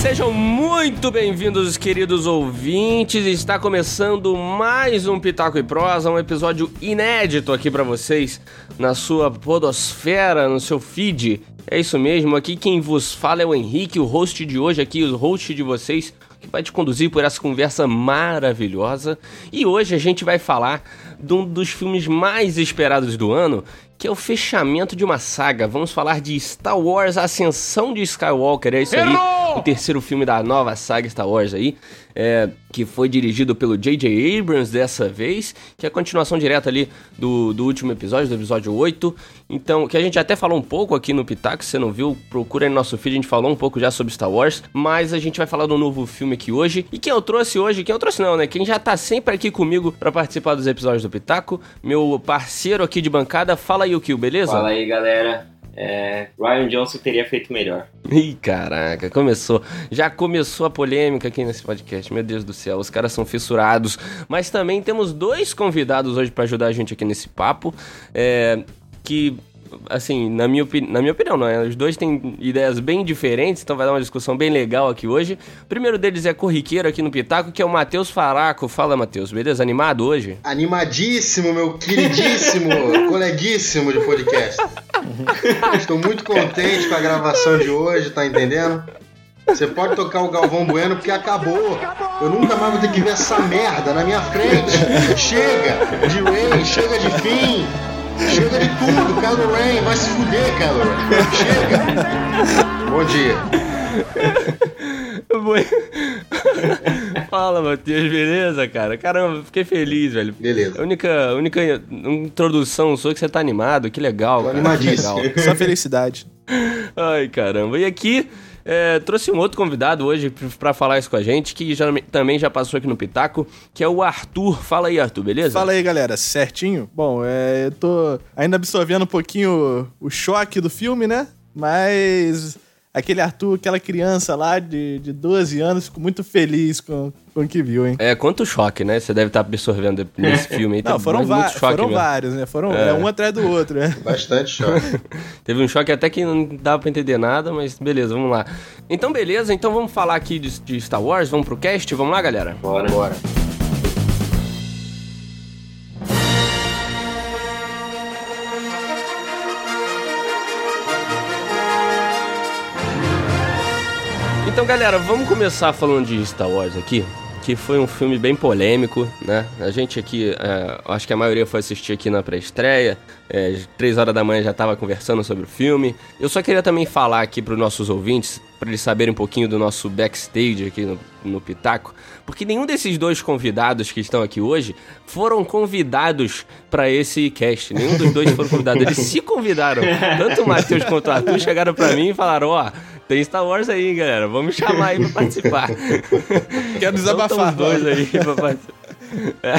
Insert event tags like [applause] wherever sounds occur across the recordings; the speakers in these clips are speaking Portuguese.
Sejam muito bem-vindos, queridos ouvintes. Está começando mais um Pitaco e Prosa, um episódio inédito aqui para vocês na sua podosfera, no seu feed. É isso mesmo, aqui quem vos fala é o Henrique, o host de hoje aqui, o host de vocês, que vai te conduzir por essa conversa maravilhosa. E hoje a gente vai falar de um dos filmes mais esperados do ano, que é o fechamento de uma saga. Vamos falar de Star Wars Ascensão de Skywalker. É isso aí, o terceiro filme da nova saga Star Wars aí, é, que foi dirigido pelo J.J. Abrams dessa vez, que é a continuação direta ali do, do último episódio, do episódio 8. Então, que a gente até falou um pouco aqui no Pitaco, se você não viu, procura aí no nosso feed, a gente falou um pouco já sobre Star Wars, mas a gente vai falar do novo filme aqui hoje. E quem eu trouxe hoje, quem eu trouxe não, né? Quem já tá sempre aqui comigo para participar dos episódios do Pitaco, meu parceiro aqui de bancada, fala aí o que, beleza? Fala aí, galera. É, Ryan Johnson teria feito melhor. Ih, caraca, começou. Já começou a polêmica aqui nesse podcast. Meu Deus do céu, os caras são fissurados. Mas também temos dois convidados hoje para ajudar a gente aqui nesse papo. É, que assim, na minha, na minha opinião, não é? Os dois têm ideias bem diferentes, então vai dar uma discussão bem legal aqui hoje. O primeiro deles é corriqueiro aqui no Pitaco, que é o Matheus Faraco. Fala, Matheus, beleza? Animado hoje? Animadíssimo, meu queridíssimo, [laughs] coleguíssimo de podcast. Estou muito contente com a gravação de hoje, tá entendendo? Você pode tocar o Galvão Bueno porque acabou. Eu nunca mais vou ter que ver essa merda na minha frente. Chega de Ray, chega de fim. Chega de tudo, Kylo Ren, vai se fuder, Kylo Ren. Chega. Bom dia. [laughs] Fala, Matheus, beleza, cara? Caramba, fiquei feliz, velho. Beleza. A única, única introdução sua que você tá animado, que legal. Tô animadíssimo. Só felicidade. Ai, caramba. E aqui, é, trouxe um outro convidado hoje para falar isso com a gente, que já, também já passou aqui no Pitaco, que é o Arthur. Fala aí, Arthur, beleza? Fala aí, galera, certinho? Bom, é, eu tô ainda absorvendo um pouquinho o, o choque do filme, né? Mas aquele Arthur, aquela criança lá de, de 12 anos, ficou muito feliz com, com o que viu, hein? É, quanto choque, né? Você deve estar absorvendo nesse [laughs] filme aí. Não, foram, foram vários, né? Foram é. um atrás do outro, né? [laughs] Bastante choque. [laughs] Teve um choque até que não dava pra entender nada, mas beleza, vamos lá. Então, beleza, então vamos falar aqui de, de Star Wars, vamos pro cast, vamos lá, galera? Bora. Bora. Então, galera, vamos começar falando de Star Wars aqui, que foi um filme bem polêmico, né? A gente aqui, é, acho que a maioria foi assistir aqui na pré-estreia, é, três horas da manhã já estava conversando sobre o filme. Eu só queria também falar aqui para os nossos ouvintes, para eles saberem um pouquinho do nosso backstage aqui no, no Pitaco, porque nenhum desses dois convidados que estão aqui hoje foram convidados para esse cast. Nenhum dos dois foram convidados. Eles se convidaram. [laughs] Tanto o Matheus quanto o Arthur chegaram para mim e falaram: Ó, oh, tem Star Wars aí, galera. Vamos chamar aí pra [laughs] participar. Quero desabafar. Dois aí pra participar. É.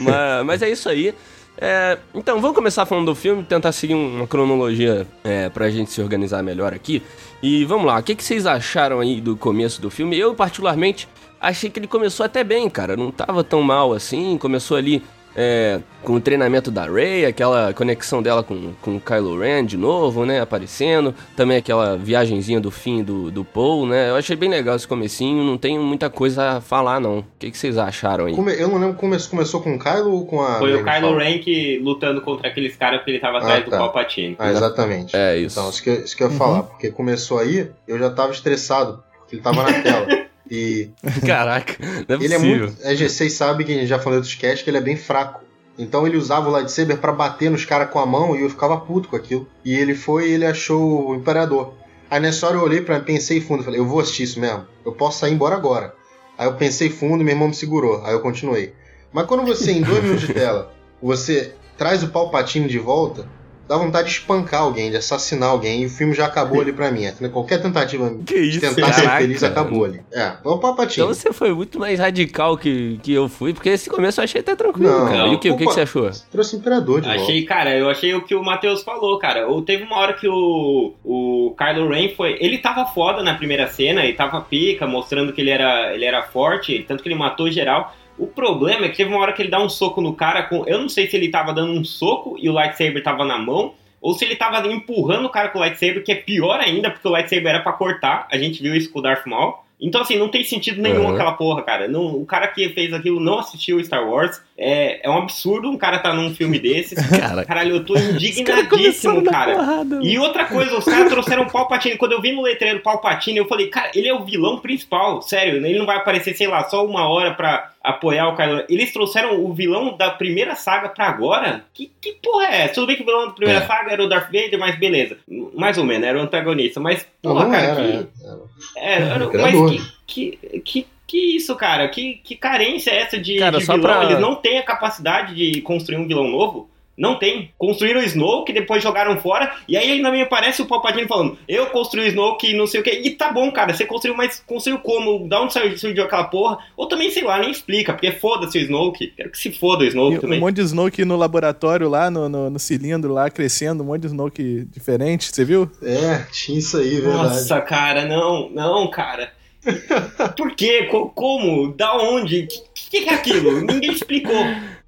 [laughs] Mas, mas, é isso aí. É, então, vamos começar falando do filme, tentar seguir uma cronologia é, pra gente se organizar melhor aqui. E vamos lá, o que, que vocês acharam aí do começo do filme? Eu, particularmente, achei que ele começou até bem, cara. Não tava tão mal assim. Começou ali é, com o treinamento da Rey, aquela conexão dela com, com o Kylo Ren de novo, né, aparecendo, também aquela viagenzinha do fim do, do Paul, né, eu achei bem legal esse comecinho, não tenho muita coisa a falar não, o que, que vocês acharam aí? Eu não lembro como começou com o Kylo ou com a... Foi o Kylo Ren que lutando contra aqueles caras que ele tava atrás ah, tá. do Palpatine. Ah, exatamente. É isso. Então, isso que, isso que eu ia uhum. falar, porque começou aí, eu já tava estressado, porque ele tava na tela. [laughs] E. [laughs] Caraca, não é ele possível. é muito. É, vocês sabem que a gente já falou dos cast que ele é bem fraco. Então ele usava o lightsaber para bater nos caras com a mão e eu ficava puto com aquilo. E ele foi e ele achou o imperador. Aí nessa hora eu olhei para pensei fundo, falei, eu vou assistir isso mesmo. Eu posso sair embora agora. Aí eu pensei fundo e meu irmão me segurou. Aí eu continuei. Mas quando você em dois minutos de tela, [laughs] você traz o palpatine de volta, dá vontade de espancar alguém, de assassinar alguém, e o filme já acabou ali pra mim. Qualquer tentativa que de tentar ser feliz acabou ali. É, é o papatinho. Então você foi muito mais radical que, que eu fui, porque esse começo eu achei até tranquilo, não, cara. e o que, o que, que você achou? Trouxe o Imperador de Achei, volta. cara, eu achei o que o Matheus falou, cara. Ou teve uma hora que o, o Kylo Ren foi... Ele tava foda na primeira cena, ele tava pica, mostrando que ele era, ele era forte, tanto que ele matou geral. O problema é que teve uma hora que ele dá um soco no cara com. Eu não sei se ele tava dando um soco e o lightsaber tava na mão, ou se ele tava empurrando o cara com o lightsaber, que é pior ainda, porque o lightsaber era pra cortar, a gente viu isso com o Darth Maul. Então, assim, não tem sentido nenhum Uhum. aquela porra, cara. Não, o cara que fez aquilo não assistiu Star Wars. É, é um absurdo um cara tá num filme desses. [laughs] Cara. Caralho, eu tô indignadíssimo, cara. porrada, E outra coisa, os caras trouxeram o Palpatine. Quando eu vi no letreiro Palpatine, eu falei, cara, ele é o vilão principal. Sério, ele não vai aparecer, sei lá, só uma hora pra apoiar o Kylo. Eles trouxeram o vilão da primeira saga pra agora? Que, que porra é essa? Tudo bem que o vilão da primeira É. saga era o Darth Vader, mas beleza. Mais ou menos, era o antagonista. Mas, porra, não cara, era. que... era. É, era- Imperador. mas que, que, que, que isso, cara? Que, que carência é essa de, Cara, de só vilão? pra- Eles não têm a capacidade de construir um vilão novo? Não tem. Construíram o Snoke, depois jogaram fora, e aí ainda me aparece o Palpatine falando, eu construí o Snoke e não sei o que. E tá bom, cara, você construiu, mas construiu como? Da onde saiu surgiu aquela porra? Ou também, sei lá, nem explica, porque foda-se o Snoke. Quero que se foda o Snoke E também. um monte de Snoke no laboratório lá, no, no, no cilindro lá, crescendo, um monte de Snoke diferente, você viu? É, tinha isso aí, verdade. Nossa, cara, não, não, cara. [laughs] Por quê? Co- como? Da onde? O que, que é aquilo? Ninguém explicou.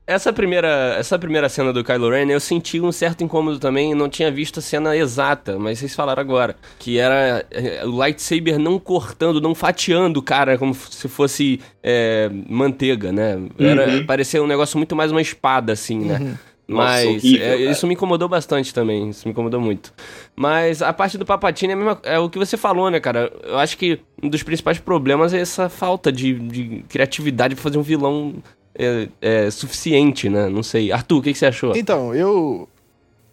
Essa primeira, essa primeira cena do Kylo Ren, eu senti um certo incômodo também, não tinha visto a cena exata, mas vocês falaram agora, que era eh, o lightsaber não cortando, não fatiando o cara como se fosse eh, manteiga, né? Era, Uhum. Parecia um negócio muito mais uma espada, assim, né? Nossa, Mas horrível, é, isso me incomodou bastante também, isso me incomodou muito. Mas a parte do Papatini é, mesma- é o que você falou, né, cara? Eu acho que um dos principais problemas é essa falta de, de criatividade pra fazer um vilão é, é, suficiente, né? Não sei. Arthur, o que, que você achou? Então, eu.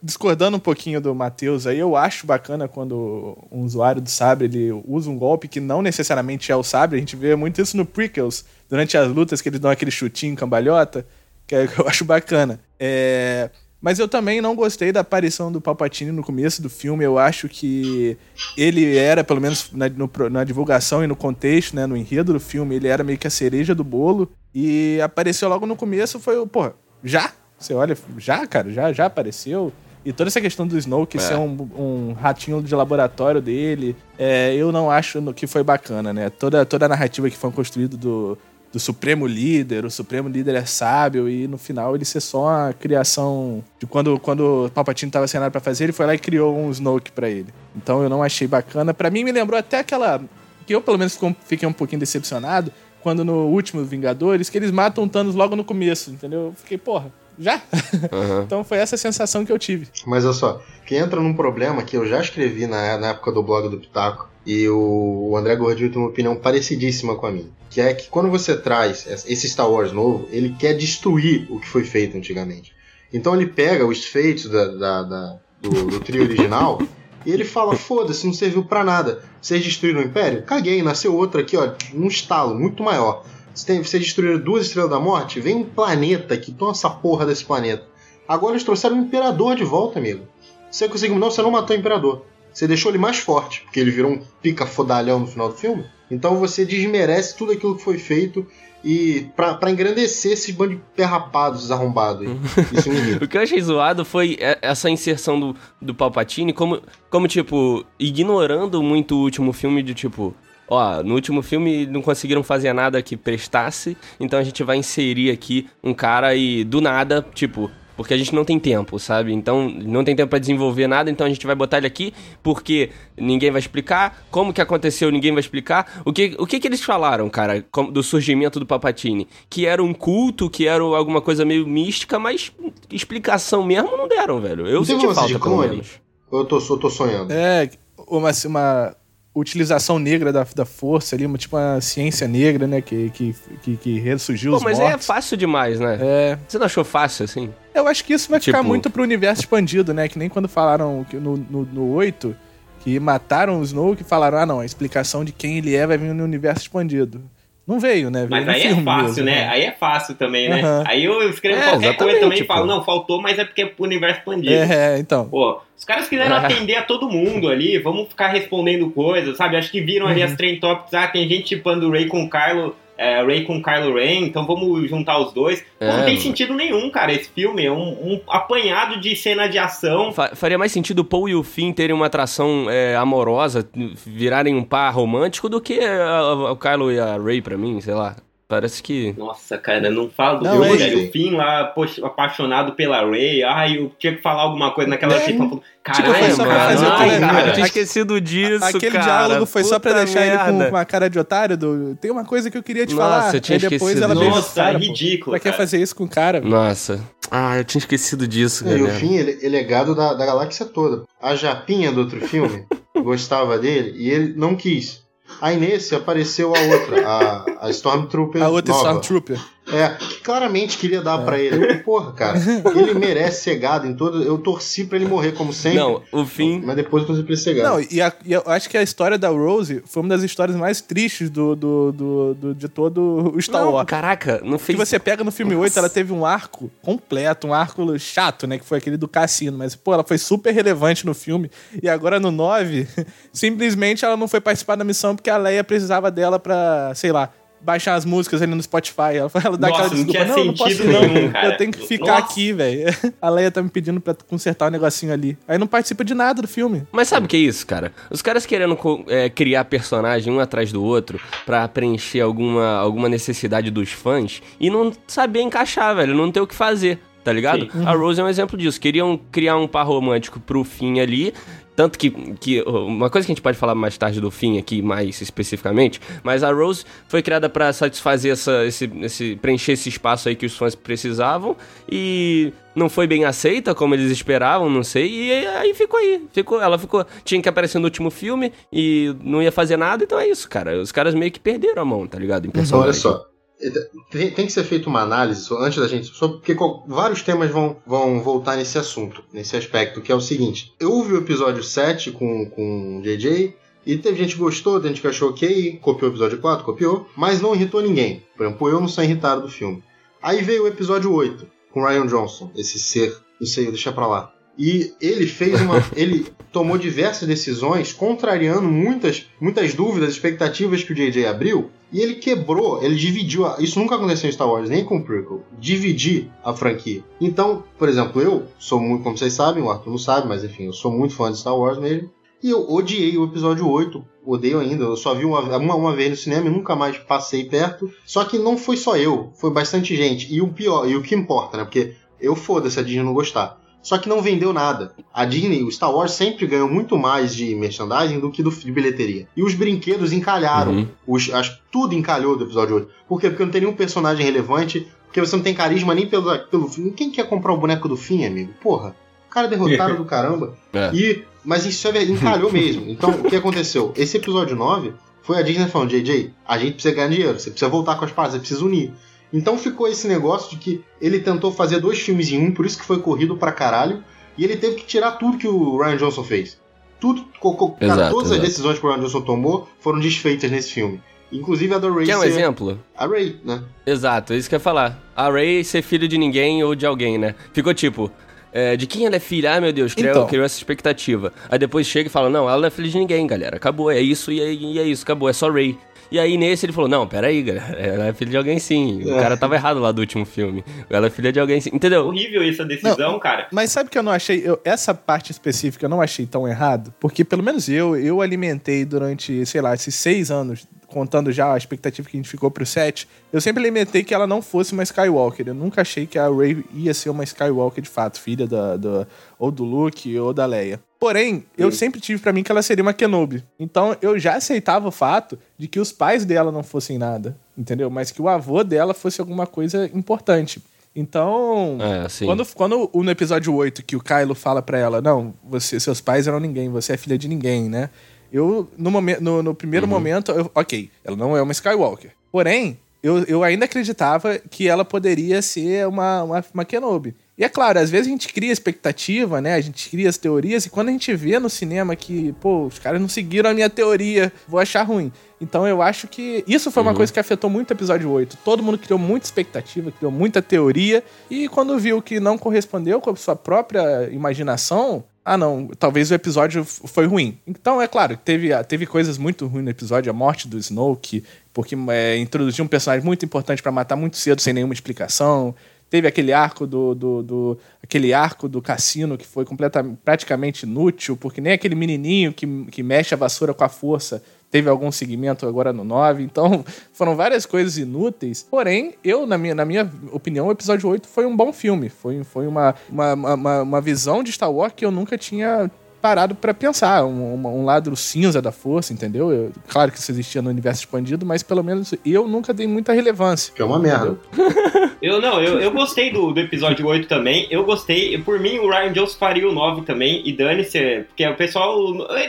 Discordando um pouquinho do Matheus aí, eu acho bacana quando um usuário do sabre ele usa um golpe que não necessariamente é o sabre. A gente vê muito isso no Prequels, durante as lutas que eles dão aquele chutinho cambalhota, que é- que eu [laughs] acho bacana. É, Mas eu também não gostei da aparição do Palpatine no começo do filme. Eu acho que ele era, pelo menos na, no na divulgação e no contexto, né, no enredo do filme, ele era meio que a cereja do bolo. E apareceu logo no começo, foi, o pô, já? Você olha, já, cara, já, já apareceu. E toda essa questão do Snoke É. ser um, um ratinho de laboratório dele, é, eu não acho que foi bacana, né? Toda, toda a narrativa que foi construída do, do Supremo Líder, o Supremo Líder é sábio, e no final ele ser só uma criação de quando, quando o Palpatine tava sem nada pra fazer, ele foi lá e criou um Snoke pra ele. Então eu não achei bacana. Pra mim me lembrou até aquela. Que eu pelo menos fiquei um pouquinho decepcionado quando no último Vingadores, que eles matam o Thanos logo no começo, entendeu? Eu fiquei, porra, já? [laughs] Aham. então foi essa sensação que eu tive. Mas olha só, que entra num problema que eu já escrevi na, na época do blog do Pitaco, e o, André Gordilho tem uma opinião parecidíssima com a minha. Que é que quando você traz esse Star Wars novo, ele quer destruir o que foi feito antigamente. Então ele pega os feitos da, da- da- do, do trio original e ele fala: foda-se, não serviu pra nada. Vocês destruíram o Império? Caguei, nasceu outro aqui, ó, num estalo muito maior. Vocês destruíram duas estrelas da morte? Vem um planeta que toma essa porra desse planeta. Agora eles trouxeram o Imperador de volta, amigo. Você conseguiu. Não, você não matou o Imperador. Você deixou ele mais forte, porque ele virou um pica fodalhão no final do filme. Então você desmerece tudo aquilo que foi feito e pra, pra engrandecer esses bando de perrapados arrombados. [laughs] O que eu achei zoado foi e- essa inserção do, do Palpatine como, como, tipo, ignorando muito o último filme de, tipo... Ó, no último filme não conseguiram fazer nada que prestasse, então a gente vai inserir aqui um cara e do nada, tipo... Porque a gente não tem tempo, sabe? Então, não tem tempo pra desenvolver nada, então a gente vai botar ele aqui porque ninguém vai explicar. Como que aconteceu, ninguém vai explicar. O que, o que que eles falaram, cara, com- do surgimento do Palpatine? Que era um culto, que era alguma coisa meio mística, mas explicação mesmo não deram, velho. Eu Não senti falta, pelo menos. Ou eu tô, eu tô sonhando? É, uma, uma utilização negra da, da força ali, uma, tipo uma ciência negra, né? Que, que, que, que ressurgiu Pô, os mas é mortos. fácil demais, né? É, Você não achou fácil, assim? eu acho que isso vai ficar Tipo- muito pro universo expandido, né? Que nem quando falaram que no, no, no 8 que mataram o Snow, que falaram, ah não, a explicação de quem ele é vai vir no universo expandido. Não veio, né? Veio Mas aí é fácil, mesmo, né? Aí é fácil também, né? Aham. Aí eu escrevo É, qualquer coisa também e falo, não, faltou, mas é porque é pro universo expandido. É, então. Pô, os caras quiseram É. [laughs] atender a todo mundo ali, vamos ficar respondendo coisas, sabe? Acho que viram ali Uhum. as trend topics, ah, tem gente chipando o Ray com o Kylo, é, Ray com o Kylo Ren, então vamos juntar os dois. É, não tem sentido nenhum, cara, esse filme é um, um apanhado de cena de ação. Fa- faria mais sentido o Paul e o Finn terem uma atração é, amorosa, virarem um par romântico, do que a- a- o Kylo e a Rey pra mim, sei lá. Parece que. Nossa, cara, não falo do Não, é. O Finn lá, poxa, apaixonado pela Ray. Ai, eu tinha que falar alguma coisa naquela É. Tipo, caralho, só pra mano, fazer ai, cara. eu tinha esquecido disso, Aquele cara. diálogo foi só pra deixar ele merda. com uma cara de otário do. Tem uma coisa que eu queria te Nossa, falar. eu tinha depois esquecido ela Nossa, cara, pô. ridículo, Pra que fazer isso com o cara? Nossa. Ah, eu tinha esquecido disso, E o galera. fim, ele, ele é gado da, da galáxia toda. A Japinha do outro filme [laughs] gostava dele e ele não quis. Aí nesse apareceu a outra, a, a Stormtrooper A outra nova. Stormtrooper. É, que claramente queria dar pra ele. Eu, porra, cara, ele merece ser gado em todo. Eu torci pra ele morrer, como sempre. Não, o fim. Mas depois eu torci pra ele ser gado. Não, e, a- e eu acho que a história da Rose foi uma das histórias mais tristes do, do, do- do- de todo o Star Wars. caraca, não Que fez. você pega no filme 8, Nossa. ela teve um arco completo, um arco chato, né? Que foi aquele do cassino. Mas, pô, ela foi super relevante no filme. E agora no 9, [laughs] simplesmente ela não foi participar da missão porque a Leia precisava dela pra, sei lá, baixar as músicas ali no Spotify. Ela, ela dá Nossa, aquela não desculpa, tinha não, não posso não, eu tenho que ficar Nossa. aqui, velho. [laughs] A Leia tá me pedindo pra consertar um negocinho ali. Aí não participa de nada do filme. Mas sabe o que é isso, cara? Os caras querendo é, criar personagem um atrás do outro pra preencher alguma, alguma necessidade dos fãs e não saber encaixar, velho. Não ter o que fazer, tá ligado? A Rose é um exemplo disso. Queriam criar um par romântico pro fim ali. Tanto que, que uma coisa que a gente pode falar mais tarde do fim aqui, mais especificamente, mas a Rose foi criada pra satisfazer essa, esse, esse, preencher esse espaço aí que os fãs precisavam e não foi bem aceita como eles esperavam, não sei, e aí ficou aí, ficou, ela ficou, tinha que aparecer no último filme e não ia fazer nada, então é isso, cara, os caras meio que perderam a mão, tá ligado? Em personagem. olha só. Tem, tem que ser feita uma análise antes da gente. Só porque vários temas vão, vão voltar nesse assunto, nesse aspecto, que é o seguinte. Eu ouvi o episódio 7 com, com o JJ. E teve gente que gostou, teve gente que achou ok, copiou o episódio 4, copiou, mas não irritou ninguém. Por exemplo, eu não sou irritado do filme. Aí veio o episódio 8, com Ryan Johnson, esse ser, não sei, deixa pra lá. E ele fez uma. [laughs] ele tomou diversas decisões, contrariando muitas, muitas dúvidas, expectativas que o JJ abriu, e ele quebrou, ele dividiu. a- Isso nunca aconteceu em Star Wars, nem com o Prequel. Dividir a franquia. Então, por exemplo, eu sou muito, como vocês sabem, o Arthur não sabe, mas enfim, eu sou muito fã de Star Wars mesmo. E eu odiei o episódio 8, odeio ainda. Eu só vi uma, uma, uma vez no cinema e nunca mais passei perto. Só que não foi só eu, foi bastante gente. E o pior, e o que importa, né? Porque eu foda-se a Disney não gostar. Só que não vendeu nada. A Disney, o Star Wars sempre ganhou muito mais de merchandising do que do, de bilheteria. E os brinquedos encalharam. Uhum. Os, as- tudo encalhou do episódio 8. Por quê? Porque não tem nenhum personagem relevante. Porque você não tem carisma nem pelo, pelo filme. Quem quer comprar o boneco do fim, amigo? Porra. O cara é derrotado [laughs] do caramba. É. E, mas isso é encalhou [laughs] mesmo. Então, o que aconteceu? Esse episódio 9 foi a Disney falando, JJ, a gente precisa ganhar dinheiro, você precisa voltar com as paradas, você precisa unir. Então ficou esse negócio de que ele tentou fazer dois filmes em um, por isso que foi corrido pra caralho, e ele teve que tirar tudo que o Ryan Johnson fez. Tudo, co- Exato, todas exato. as decisões que o Ryan Johnson tomou foram desfeitas nesse filme. Inclusive a da Ray Quer um ser- exemplo? A Ray, né? Exato, é isso que eu ia falar. A Ray ser filho de ninguém ou de alguém, né? Ficou tipo, é, de quem ela é filha? Ai meu Deus, criou, Então. criou essa expectativa. Aí depois chega e fala, não, ela não é filha de ninguém, galera. Acabou, é isso e é, e é isso, acabou, é só Ray. E aí nesse ele falou, não, peraí, galera, [laughs] ela é filha de alguém sim. O É. cara tava errado lá do último filme. Ela é filha de alguém sim. Entendeu? Horrível essa decisão, cara. Mas sabe que eu não achei. eu- essa parte específica eu não achei tão errado? Porque pelo menos eu, eu alimentei durante, sei lá, esses seis anos, contando já a expectativa que a gente ficou pro set, eu sempre alimentei que ela não fosse uma Skywalker. Eu nunca achei que a Rey ia ser uma Skywalker de fato, filha da, da- ou do Luke ou da Leia. Porém, eu sempre tive pra mim que ela seria uma Kenobi. Então eu já aceitava o fato de que os pais dela não fossem nada, entendeu? Mas que o avô dela fosse alguma coisa importante. Então, É, sim. quando, quando no episódio 8 que o Kylo fala pra ela, não, você, seus pais eram ninguém, você é filha de ninguém, né? Eu, no, momen- no, no primeiro momento, eu- ok, ela não é uma Skywalker. Porém, eu, eu ainda acreditava que ela poderia ser uma, uma, uma Kenobi. E é claro, às vezes a gente cria expectativa, né? A gente cria as teorias, e quando a gente vê no cinema que, pô, os caras não seguiram a minha teoria, vou achar ruim. Então eu acho que isso foi uma coisa que afetou muito o episódio 8. Todo mundo criou muita expectativa, criou muita teoria, e quando viu que não correspondeu com a sua própria imaginação, ah não, talvez o episódio foi ruim. Então é claro, teve, teve coisas muito ruins no episódio, a morte do Snoke, porque é, introduziu um personagem muito importante pra matar muito cedo sem nenhuma explicação. teve aquele arco do, do, do aquele arco do cassino que foi completamente, praticamente inútil, porque nem aquele menininho que, que mexe a vassoura com a força teve algum segmento agora no 9. Então, [laughs] foram várias coisas inúteis. Porém, eu, na minha, na minha opinião, o episódio 8 foi um bom filme. Foi, foi uma, uma, uma, uma visão de Star Wars que eu nunca tinha parado para pensar, um, um, lado cinza da força, entendeu? Eu, claro que isso existia no universo expandido, mas pelo menos eu nunca dei muita relevância. Que é uma merda. [laughs] eu não, eu, eu gostei do, do episódio 8 também, eu gostei, por mim o Ryan Jones faria o 9 também, e dane-se, porque o pessoal,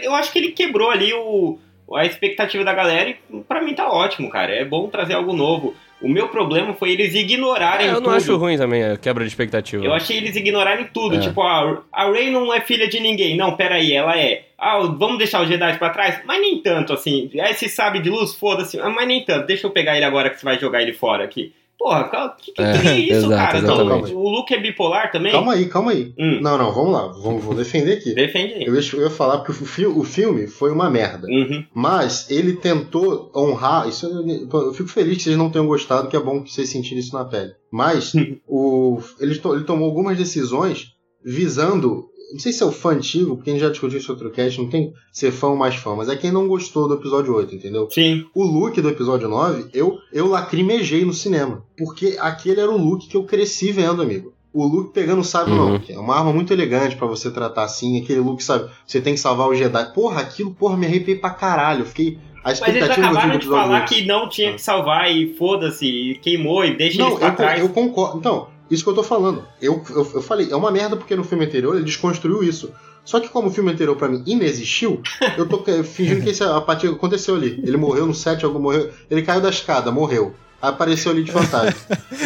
eu acho que ele quebrou ali o a expectativa da galera e pra mim tá ótimo, cara. É bom trazer algo novo. O meu problema foi eles ignorarem é, eu tudo. Eu não acho ruim também a quebra de expectativa. Eu achei eles ignorarem tudo. É. Tipo, a, a Rey não é filha de ninguém. Não, peraí, ela é. Ah, vamos deixar os Jedi pra trás? Mas nem tanto, assim. Aí se sabe de luz, foda-se. Mas nem tanto. Deixa eu pegar ele agora que você vai jogar ele fora aqui. Porra, o que, que, é, é isso, [laughs] exato, cara? Não, o Luke é bipolar também? Calma aí, calma aí. Hum. Não, não, vamos lá. Vamos, vou defender aqui. Defende aí. Eu ia, eu ia falar porque o, fi, o filme foi uma merda. Uhum. Mas ele tentou honrar. Isso, eu fico feliz que vocês não tenham gostado, que é bom que vocês sentirem isso na pele. Mas o, ele, ele tomou algumas decisões visando não sei se é o fã antigo, porque a gente já discutiu isso em outro cast, não tem ser fã ou mais fã, mas é quem não gostou do episódio 8, entendeu? Sim. O look do episódio 9, eu, eu lacrimejei no cinema. Porque aquele era o look que eu cresci vendo, amigo. O Luke pegando o sábio uhum. não, que é uma arma muito elegante para você tratar assim, aquele look, sabe? Você tem que salvar o Jedi. Porra, aquilo, porra, me arrepiei pra caralho. Eu fiquei. A expectativa Mas eles acabaram de falar 8. que não tinha que salvar e foda-se, e queimou e deixa não, eles pra eu, trás. eu concordo. Então, isso que eu tô falando. Eu, eu, eu falei, é uma merda porque no filme anterior ele desconstruiu isso. Só que como o filme anterior para mim inexistiu, [laughs] eu tô fingindo que esse, a partir aconteceu ali. Ele morreu no set, algo morreu. Ele caiu da escada, morreu. Apareceu ali de fantasma.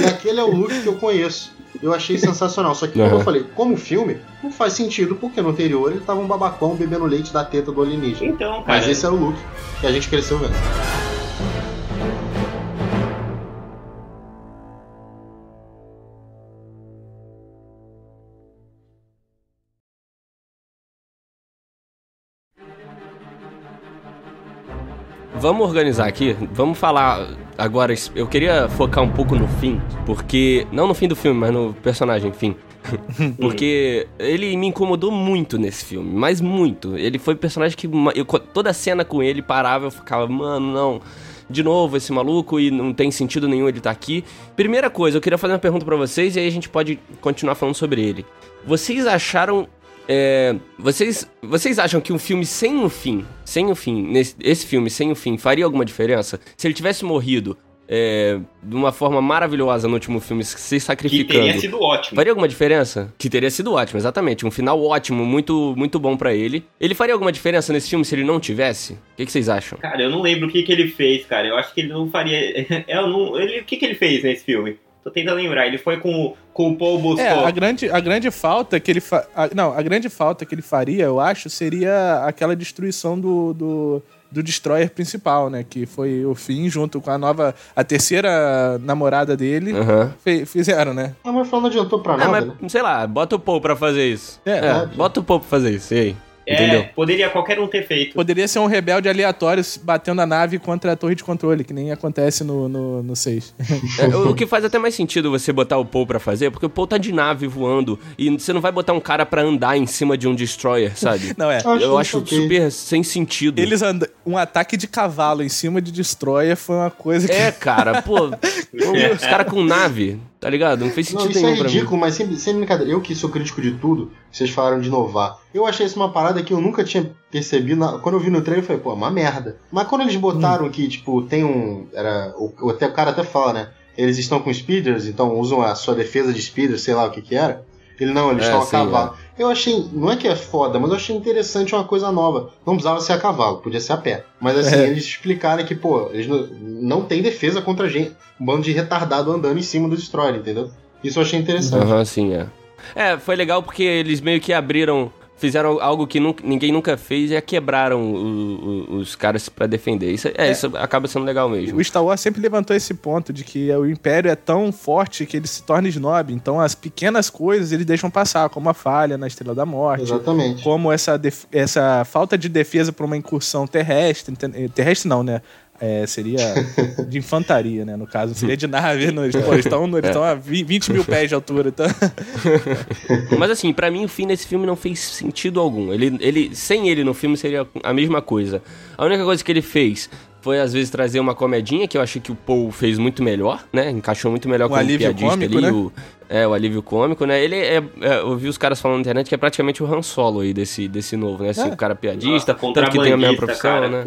e aquele é o look que eu conheço. Eu achei sensacional. Só que, como eu falei, como filme, não faz sentido, porque no anterior ele tava um babacão bebendo leite da teta do alienígena. Então, cara. Mas esse era o look que a gente cresceu vendo. Vamos organizar aqui, vamos falar agora. Eu queria focar um pouco no fim, porque. Não no fim do filme, mas no personagem, fim. [laughs] porque ele me incomodou muito nesse filme, mas muito. Ele foi o personagem que. Eu, toda cena com ele parava eu ficava, mano, não. De novo, esse maluco e não tem sentido nenhum ele estar tá aqui. Primeira coisa, eu queria fazer uma pergunta para vocês e aí a gente pode continuar falando sobre ele. Vocês acharam é, vocês, vocês acham que um filme sem um fim, sem um fim, nesse, esse filme sem um fim, faria alguma diferença? Se ele tivesse morrido é, de uma forma maravilhosa no último filme, se sacrificando. Que teria sido ótimo. Faria alguma diferença? Que teria sido ótimo, exatamente. Um final ótimo, muito, muito bom para ele. Ele faria alguma diferença nesse filme se ele não tivesse? O que, que, vocês acham? Cara, eu não lembro o que, que ele fez, cara. Eu acho que ele não faria. [laughs] Eu não... ele... O que, que ele fez nesse filme? Tô tentando lembrar. Ele foi com, com o Paul Busco. É, a grande, a grande falta que ele fa... a, não, a grande falta que ele faria, eu acho, seria aquela destruição do, do, do destroyer principal, né? Que foi o fim junto com a nova, a terceira namorada dele, uhum. fe, fizeram, né? Ah, mas não adiantou pra é, nada. Mas, né? sei lá, bota o Paul pra fazer isso. É, é bota o Paul pra fazer isso. E aí? Entendeu? É, poderia qualquer um ter feito. Poderia ser um rebelde aleatório batendo a nave contra a torre de controle, que nem acontece no, no, no 6. é, o que faz até mais sentido você botar o Paul pra fazer, porque o Paul tá de nave voando e você não vai botar um cara pra andar em cima de um destroyer, sabe? [laughs] Não, é. Eu acho, acho super sem sentido. Eles andam. Um ataque de cavalo em cima de destroyer foi uma coisa que. É, cara, pô. [laughs] os caras com nave. Tá ligado? Não fez sentido não, isso nenhum é ridículo, mas sem, sem brincadeira. Eu que sou crítico de tudo, vocês falaram de inovar. Eu achei isso uma parada que eu nunca tinha percebido. Na... Quando eu vi no trailer, eu falei, pô, é uma merda. Mas quando eles botaram hum. que, tipo, tem um. Era, o, até, o cara até fala, né? Eles estão com speeders, então usam a sua defesa de speeders, sei lá o que que era. Ele não, eles é, estão a cavalo. É. Eu achei, não é que é foda, mas eu achei interessante uma coisa nova. Não precisava ser a cavalo, podia ser a pé. Mas assim, é. eles explicaram que, pô, eles não, não tem defesa contra a gente. Um bando de retardado andando em cima do Destroyer, entendeu? Isso eu achei interessante. Aham, uhum, sim, é. É, foi legal porque eles meio que abriram fizeram algo que nunca, ninguém nunca fez e é quebraram o, o, os caras para defender. Isso, é, é, isso acaba sendo legal mesmo. O Star Wars sempre levantou esse ponto de que o Império é tão forte que ele se torna snob. Então as pequenas coisas eles deixam passar, como a falha na Estrela da Morte. Exatamente. Como essa, essa falta de defesa para uma incursão terrestre. Terrestre não, né? É, seria de infantaria, né? No caso, seria de nave. No, eles estão estão a 20 mil pés de altura. Então... [laughs] Mas assim, para mim o fim desse filme não fez sentido algum. Ele, ele, sem ele no filme seria a mesma coisa. A única coisa que ele fez foi às vezes trazer uma comedinha que eu achei que o Paul fez muito melhor, né? Encaixou muito melhor com o piadista cômico, ali, né? o, é, o alívio cômico, né? Ele é, é, Eu vi os caras falando na internet que é praticamente o Han Solo aí desse, desse novo, né? Assim, É. o cara piadista, Nossa, tanto que tem a mesma profissão, cara. né?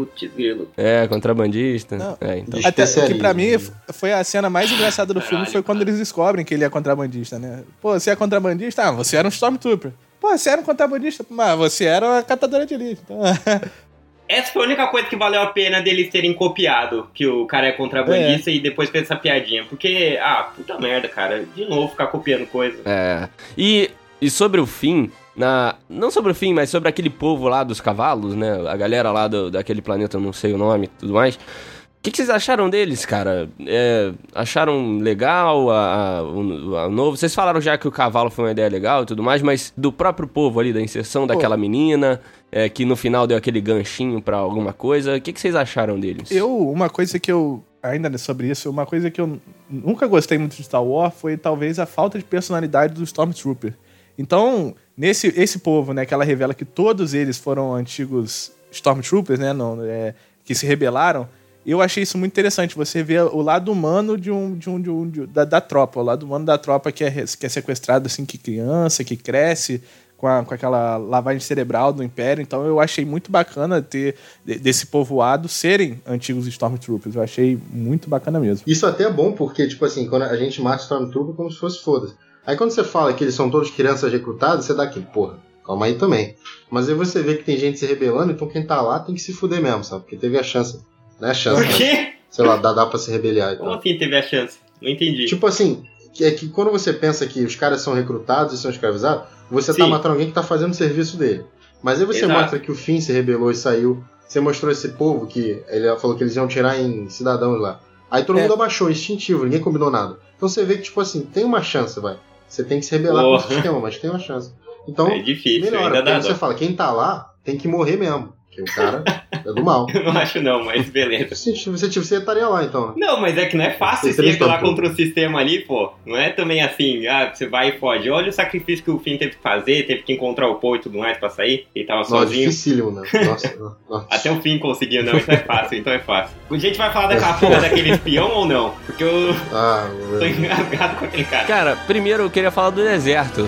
É, contrabandista. Não. É, então. Até que pra mim foi a cena mais engraçada do Caralho, filme foi quando cara. eles descobrem que ele é contrabandista, né? Pô, você é contrabandista? Ah, você era um Stormtrooper. Pô, você era um contrabandista? Mas você era uma catadora de lixo. Então, [laughs] Essa foi a única coisa que valeu a pena deles terem copiado, que o cara é contrabandista e depois fez essa piadinha. Porque, ah, puta merda, cara. De novo ficar copiando coisa. É. E, e sobre o fim, na, não sobre o fim, mas sobre aquele povo lá dos cavalos, né? A galera lá do, daquele planeta, eu não sei o nome e tudo mais. O que, que vocês acharam deles, cara? É, acharam legal a, a- o, a novo? Vocês falaram já que o cavalo foi uma ideia legal e tudo mais, mas do próprio povo ali, da inserção daquela menina, é, que no final deu aquele ganchinho pra alguma coisa. O que, que vocês acharam deles? eu, uma coisa que eu. Ainda sobre isso, uma coisa que eu nunca gostei muito de Star Wars foi talvez a falta de personalidade do Stormtrooper. Então, nesse esse povo, né, que ela revela que todos eles foram antigos Stormtroopers, né, não, é, que se rebelaram, eu achei isso muito interessante. Você vê o lado humano de um, de um, de um de- da, da tropa, o lado humano da tropa que é, que é sequestrado assim, que criança, que cresce com, a- com aquela lavagem cerebral do Império. Então eu achei muito bacana ter de- desse povoado serem antigos Stormtroopers. Eu achei muito bacana mesmo. Isso até é bom, porque, tipo assim, quando a gente mata Stormtrooper como se fosse foda-se. Aí quando você fala que eles são todos crianças recrutadas, você dá aquilo, porra, calma aí também. Mas aí você vê que tem gente se rebelando, então quem tá lá tem que se fuder mesmo, sabe? Porque teve a chance. Não é a chance, Por né? quê? Sei lá, dá, dá pra se rebeliar e Como tal. assim teve a chance? Não entendi. Tipo assim, que é que quando você pensa que os caras são recrutados e são escravizados, você tá Sim. matando alguém que tá fazendo o serviço dele. Mas aí você Exato. mostra que o Finn se rebelou e saiu. Você mostrou esse povo que ele falou que eles iam tirar em cidadãos lá. Aí todo É. mundo abaixou, instintivo, ninguém combinou nada. Então você vê que, tipo assim, tem uma chance, vai. Você tem que se rebelar com o sistema, mas tem uma chance. Então, é difícil, melhora. ainda Porque dá aí você dó. fala, quem tá lá tem que morrer mesmo. Porque o cara é do mal. [laughs] Eu não acho não, mas beleza. Se você, você estaria lá, então? Não, mas é que não é fácil estão, pô. contra o sistema ali, pô. Não é também assim, ah, você vai e foge. Olha o sacrifício que o Finn teve que fazer, teve que encontrar o Paul e tudo mais pra sair. Ele tava é sozinho. dificílimo, né? [laughs] Nossa, nossa. Até o fim conseguiu, não, então é fácil, então é fácil. A gente vai falar daquela porra daquele espião ou não? Porque eu Ah, tô engasgado com aquele cara. Cara, primeiro eu queria falar do deserto.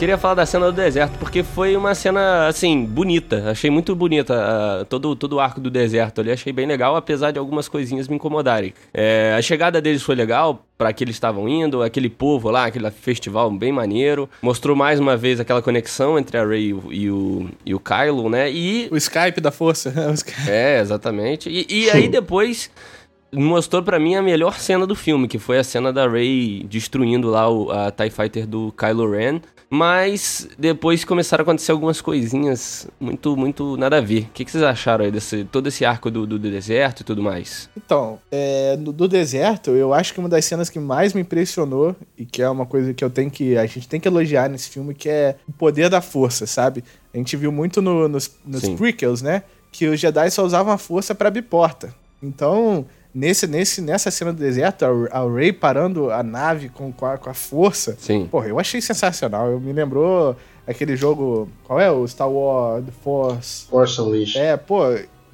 Queria falar da cena do deserto, porque foi uma cena, assim, bonita. Achei muito bonita ah, todo, todo o arco do deserto ali. Achei bem legal, apesar de algumas coisinhas me incomodarem. É, a chegada deles foi legal, para que eles estavam indo, aquele povo lá, aquele festival bem maneiro. Mostrou mais uma vez aquela conexão entre a Rey e o, e o, o Kylo, né? E O Skype da força. [laughs] é, exatamente. E, e aí [laughs] depois mostrou pra mim a melhor cena do filme, que foi a cena da Rey destruindo lá o, a TIE Fighter do Kylo Ren. Mas depois começaram a acontecer algumas coisinhas muito, muito nada a ver. O que, que vocês acharam aí desse todo esse arco do, do deserto e tudo mais? Então, é, no- do deserto, eu acho que uma das cenas que mais me impressionou e que é uma coisa que eu tenho que a gente tem que elogiar nesse filme que é o poder da força, sabe? A gente viu muito no- nos, nos prequels, né, que os Jedi só usavam a força pra abrir porta. Então, nesse, nesse, nessa cena do deserto, a, a Rey parando a nave com, com, a, com a força, Sim. Porra, eu achei sensacional. Eu me lembrou aquele jogo. Qual é? O Star Wars The Force. Force Unleashed. É, pô,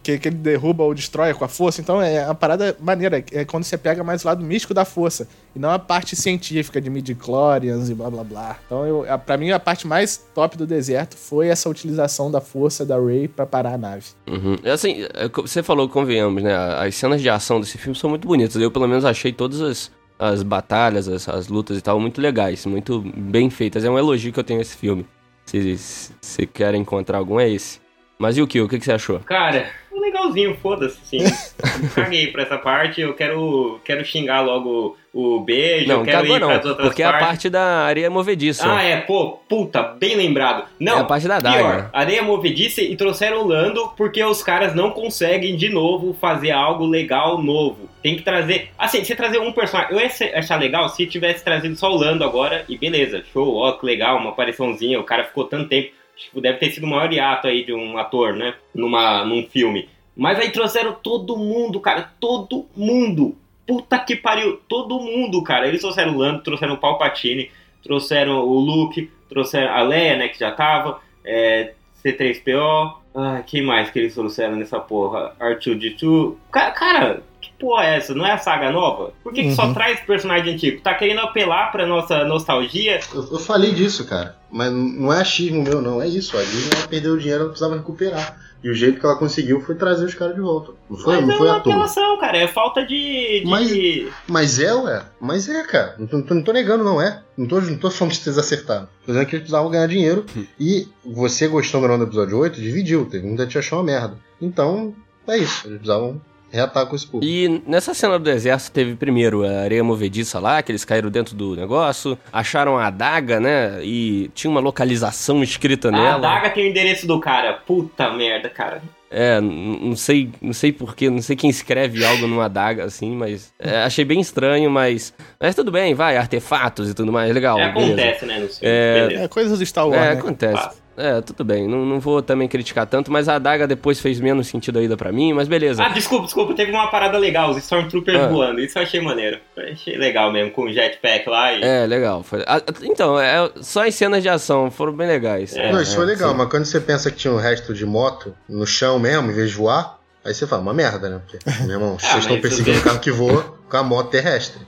que, que ele derruba ou destrói com a força. Então é uma parada maneira. É quando você pega mais o lado místico da força. E não a parte científica de midi-chlorians e blá blá blá. Então, eu, a- pra mim, a parte mais top do deserto foi essa utilização da força da Rey pra parar a nave. Uhum. É Assim, é você falou, convenhamos, né? As cenas de ação desse filme são muito bonitas. Eu, pelo menos, achei todas as, as batalhas, as, as lutas e tal, muito legais, muito bem feitas. É um elogio que eu tenho a esse filme. Se se querem encontrar algum, é esse. Mas e o que? O que, que você achou? Cara, legalzinho, foda-se, sim. [laughs] Caguei pra essa parte, eu quero, quero xingar logo o beijo, Não, eu quero cagou ir não, pras outras porque é a partes. parte da areia movediça. Ah, é, pô, puta, bem lembrado. Não, É a parte da pior, adaga. areia movediça e trouxeram o Lando porque os caras não conseguem de novo fazer algo legal novo. Tem que trazer. Assim, você trazer um personagem. Eu ia achar legal se tivesse trazido só o Lando agora e beleza, show, ó, que legal, uma apariçãozinha. O cara ficou tanto tempo. Que deve ter sido o maior hiato aí de um ator, né? Numa, num filme. Mas aí trouxeram todo mundo, cara, todo mundo. Puta que pariu, todo mundo, cara. Eles trouxeram o Lando, trouxeram o Palpatine, trouxeram o Luke, trouxeram a Leia, né, que já tava, é, C3PO. Ah, quem mais que eles trouxeram nessa porra? R2D2. Ca- Cara, que porra é essa? Não é a saga nova? Por que, que só Uhum. traz personagem antigo? Tá querendo apelar pra nossa nostalgia? Eu, eu falei disso, cara. Mas não é achismo meu, não. É isso. A Disney ela perdeu o dinheiro, ela precisava recuperar. E o jeito que ela conseguiu foi trazer os caras de volta. Não foi, Mas não é foi uma apelação, cara. É falta de. de- Mas- Mas é, ué. Mas é, cara. Não tô, não tô negando, não é. Não tô, não tô falando que vocês acertaram. Tô dizendo que eles precisavam ganhar dinheiro. e você gostando ou não do episódio 8, dividiu. Teve muita gente achou uma merda. Então, é isso. Eles precisavam reatar com esse público. E nessa cena do exército teve primeiro a areia movediça lá, que eles caíram dentro do negócio, acharam a adaga, né? E tinha uma localização escrita A nela. adaga tem o endereço do cara. Puta merda, cara. É, não sei, não sei porquê, não sei quem escreve algo numa adaga assim, mas é, achei bem estranho, mas mas tudo bem, vai, artefatos e tudo mais, legal. É, beleza. acontece, né? No filme. É, Beleza. É coisas do Star Wars, É, né? acontece. É, tudo bem, não, não vou também criticar tanto, mas a adaga depois fez menos sentido ainda pra mim, mas beleza. Ah, desculpa, desculpa, teve uma parada legal, os Stormtroopers Ah. voando, isso eu achei maneiro. Eu achei legal mesmo, com o jetpack lá e... É, legal. Foi- ah, então, é, só as cenas de ação foram bem legais. É, não, isso foi legal, sim. mas quando você pensa que tinha um resto de moto no chão mesmo, em vez de voar, aí você fala, uma merda, né? Porque, meu irmão, [laughs] Ah, vocês estão perseguindo um carro que voa com a moto terrestre.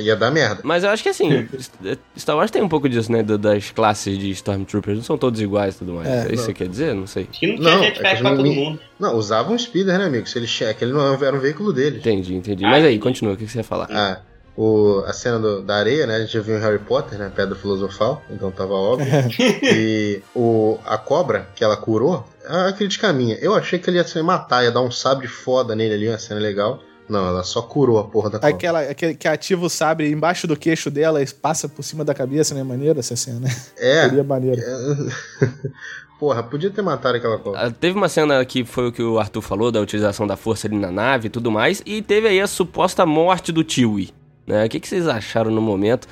Ia dar merda. Mas eu acho que assim, [laughs] Star Wars tem um pouco disso, né? da- Das classes de Stormtroopers, não são todos iguais e tudo mais. É, É, isso que não. você quer dizer? Não sei. Que não tinha Não, é jetpack que pra não- todo mundo. Não, usavam um speeder, né, amigo? Se ele aquele não era um veículo deles. Entendi, entendi. Ah, Mas aí, continua, o que que você ia falar? Ah, o, a cena do- da areia, né? A gente já viu em Harry Potter, né? Pedra filosofal, então tava óbvio. [laughs] e o, a cobra que ela curou, a crítica minha. Eu achei que ele ia se matar, ia dar um sabre foda nele ali, uma cena legal. Não, ela só curou a porra da cobra. Aquela, aquele que ativa o sabre embaixo do queixo dela e passa por cima da cabeça, né? Maneiro essa cena, né? É. Seria maneiro. [laughs] Porra, podia ter matado aquela cobra. Ah, Teve uma cena que foi o que o Arthur falou, da utilização da força ali na nave e tudo mais, e teve aí a suposta morte do Chewie. Né? O que, que vocês acharam no momento?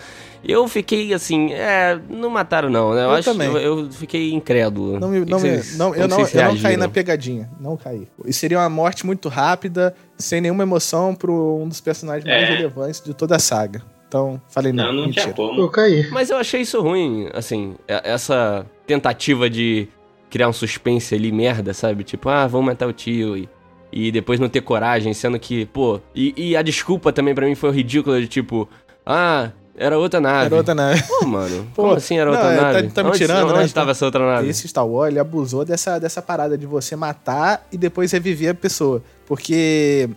Eu fiquei assim, é, não mataram não, né? Eu, Eu acho, também. eu, eu fiquei incrédulo. Não, me- não, me- vocês- não, eu, não, eu não caí na pegadinha. Não caí. E seria uma morte muito rápida, sem nenhuma emoção para um dos personagens mais É. relevantes de toda a saga. Então, falei não, Não, não mentira. tinha como. Eu caí. Mas eu achei isso ruim, assim, é- essa tentativa de criar um suspense ali, merda, sabe? Tipo, ah, vamos matar o tio e, e depois não ter coragem, sendo que, pô. E, e a desculpa também pra mim foi ridícula, de tipo, ah, era outra nave. Era outra nave. Pô, mano, Pô, como assim era não, outra é, tá- nave? tá me onde, tirando, onde né? tava essa outra nave? Esse Star Wars, ele abusou dessa, dessa parada de você matar e depois reviver a pessoa. Porque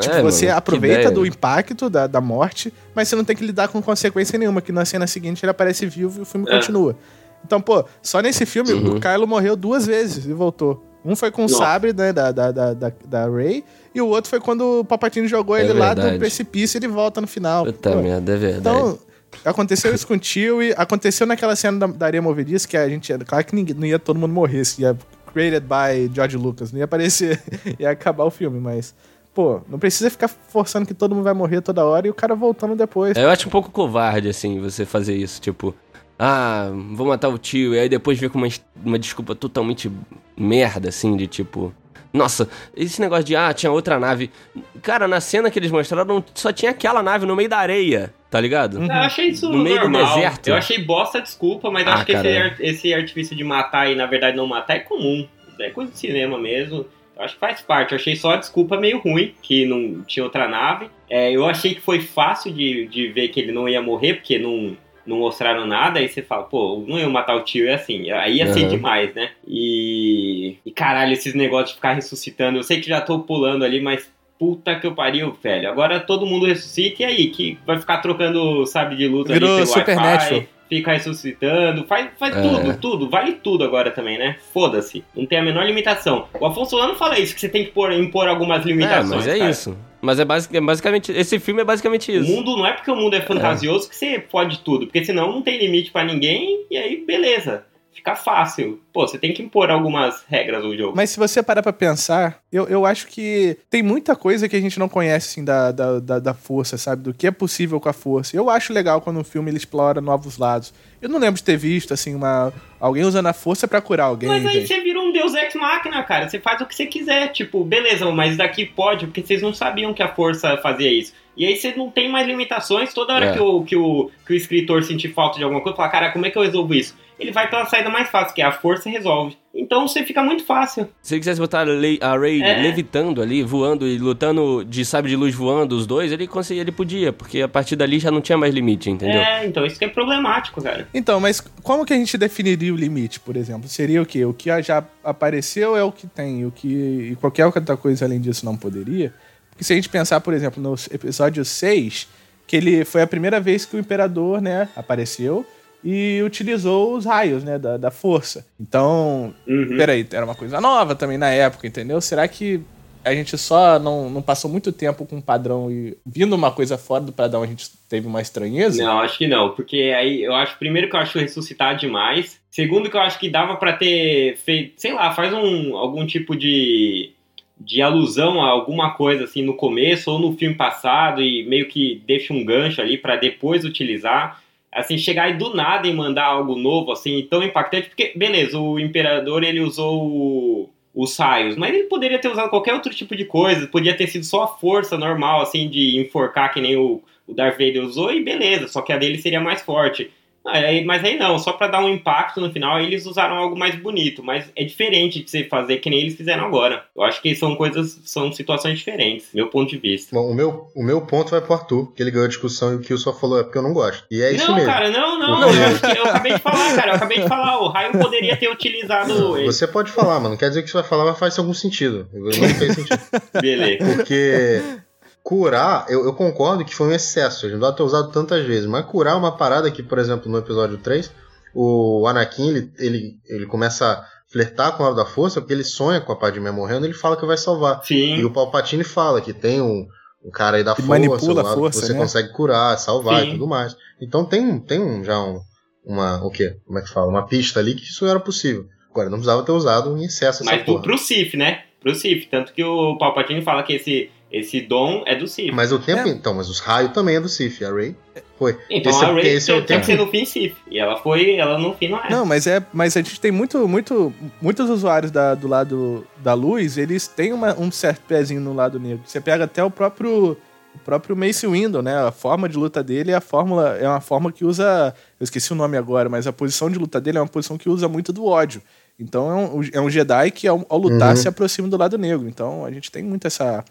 tipo, É, você mano, aproveita do impacto da, da morte, mas você não tem que lidar com consequência nenhuma, que na cena seguinte ele aparece vivo e o filme É. continua. Então, pô, só nesse filme Uhum. o Kylo morreu duas vezes e voltou. Um foi com o sabre, né, da, da, da, da, da Rey, e o outro foi quando o Palpatine jogou É ele lá do verdade. precipício e ele volta no final. Puta Pô, merda, é verdade. então, aconteceu isso com o Chewie, aconteceu naquela cena da, da areia movediça que a gente. Claro que ninguém, não ia todo mundo morrer, se ia created by George Lucas, não ia aparecer, [laughs] ia acabar o filme, mas. Pô, não precisa ficar forçando que todo mundo vai morrer toda hora e o cara voltando depois. Eu acho um pouco covarde, assim, você fazer isso, tipo, ah, vou matar o tio, e aí depois vir com uma, uma desculpa totalmente merda, assim, de tipo. Nossa, esse negócio de, ah, tinha outra nave. Cara, na cena que eles mostraram, só tinha aquela nave no meio da areia, tá ligado? Eu achei isso No meio do normal. deserto? Eu achei bosta a desculpa, mas Ah, acho que esse, esse artifício de matar e na verdade não matar é comum. É coisa de cinema mesmo. Eu acho que faz parte. Eu achei só a desculpa meio ruim, que não tinha outra nave. É, eu achei que foi fácil de, de ver que ele não ia morrer, porque não, não mostraram nada. Aí você fala, pô, não ia matar o tio, é assim. Aí ia ser Uhum. demais, né? E, e caralho, esses negócios de ficar ressuscitando. Eu sei que já tô pulando ali, mas puta que eu pariu, velho. Agora todo mundo ressuscita e aí? Que vai ficar trocando sabe de luz Virou ali pelo Supernatural. Wi-Fi? fica ressuscitando, faz, faz É. tudo, tudo, vale tudo agora também, né? Foda-se, não tem a menor limitação. O Afonso Solano fala isso, que você tem que pôr, impor algumas É, limitações. mas é cara. isso. Mas é, basic- é basicamente. Esse filme é basicamente O isso. mundo não é porque o mundo é fantasioso que você pode tudo, porque senão não tem limite pra ninguém e aí beleza, fica fácil. Pô, você tem que impor algumas regras no jogo. Mas se você parar pra pensar, eu, eu acho que tem muita coisa que a gente não conhece, assim, da, da, da, da força, sabe? Do que é possível com a força. Eu acho legal quando um filme ele explora novos lados. Eu não lembro de ter visto, assim, uma alguém usando a força pra curar alguém. Mas aí gente. você vira um deus ex máquina, cara. Você faz o que você quiser. Tipo, beleza, mas daqui pode, porque vocês não sabiam que a força fazia isso. E aí você não tem mais limitações. Toda hora É. que, o, que, o, que o escritor sentir falta de alguma coisa, fala, cara, como é que eu resolvo isso? Ele vai pela saída mais fácil, que é a força resolve. Então você fica muito fácil. Se ele quisesse botar a Ray É. levitando ali, voando e lutando de sabre de luz voando, os dois, ele conseguia, ele podia, porque a partir dali já não tinha mais limite, entendeu? É, então isso que é problemático, cara. Então, mas como que a gente definiria o limite, por exemplo? Seria o quê? O que já apareceu é o que tem, o que e qualquer outra coisa além disso não poderia? Porque se a gente pensar, por exemplo, no episódio 6, que ele foi a primeira vez que o imperador, né, apareceu e utilizou os raios, né, da, da força. Então, Uhum. peraí, era uma coisa nova também na época, entendeu? Será que a gente só não, não passou muito tempo com um padrão e vindo uma coisa fora do padrão a gente teve uma estranheza? Não, acho que não, porque aí eu acho, primeiro que eu acho ressuscitar demais, segundo que eu acho que dava pra ter feito, sei lá, faz um, algum tipo de, de alusão a alguma coisa assim no começo ou no filme passado e meio que deixa um gancho ali pra depois utilizar. Assim, chegar aí do nada e mandar algo novo, assim, tão impactante, porque, beleza, o Imperador ele usou o- os raios, mas ele poderia ter usado qualquer outro tipo de coisa, podia ter sido só a força normal, assim, de enforcar que nem o, o Darth Vader usou e beleza, só que a dele seria mais forte. Aí- mas aí não, só pra dar um impacto no final, eles usaram algo mais bonito, mas é diferente de você fazer que nem eles fizeram agora. Eu acho que são coisas, são situações diferentes, meu ponto de vista. Bom, o meu, o meu ponto vai pro Arthur, que ele ganhou a discussão e o que o só falou é porque eu não gosto. E é isso não, mesmo. cara, não, não, Porque- eu, eu acabei de falar, cara, eu acabei de falar, o raio poderia ter utilizado ele. Você pode falar, mano. Não quer dizer que você vai falar, mas faz algum sentido. Não fez sentido. [laughs] Beleza. Porque curar, eu, eu concordo que foi um excesso. A gente não deve ter usado tantas vezes. Mas curar é uma parada que, por exemplo, no episódio 3, o Anakin ele, ele, ele começa a flertar com o lado da força porque ele sonha com a Padmé morrendo e ele fala que vai salvar. E Sim, o Palpatine fala que tem um, um cara aí da Que força, manipula o a lado força, que você né? consegue curar, salvar Sim. e tudo mais. Então tem, um- tem um, já um, uma, o quê? Como é que fala? Uma pista ali que isso era possível. Agora, não precisava ter usado em excesso essa mas pro, porra. pro Sif, né? Pro Sif, tanto que o Palpatine fala que esse, esse dom é do Sif. Mas o tempo, É. então, mas os raios também é do Sif, a Rey foi. Então esse é a Rey esse é o tem, tem tempo- que ser no fim Sif. E ela foi, ela no fim não é. Não, mas é, mas a gente tem muito, muito, muitos usuários da- do lado da luz, eles têm uma- um certo pezinho no lado negro. Você pega até o próprio o próprio Mace Windu, né? A forma de luta dele é a fórmula, é uma forma que usa, eu esqueci o nome agora, mas a posição de luta dele é uma posição que usa muito do ódio. Então é um, é um Jedi que ao, ao lutar Uhum. se aproxima do lado negro. Então a gente tem muito essa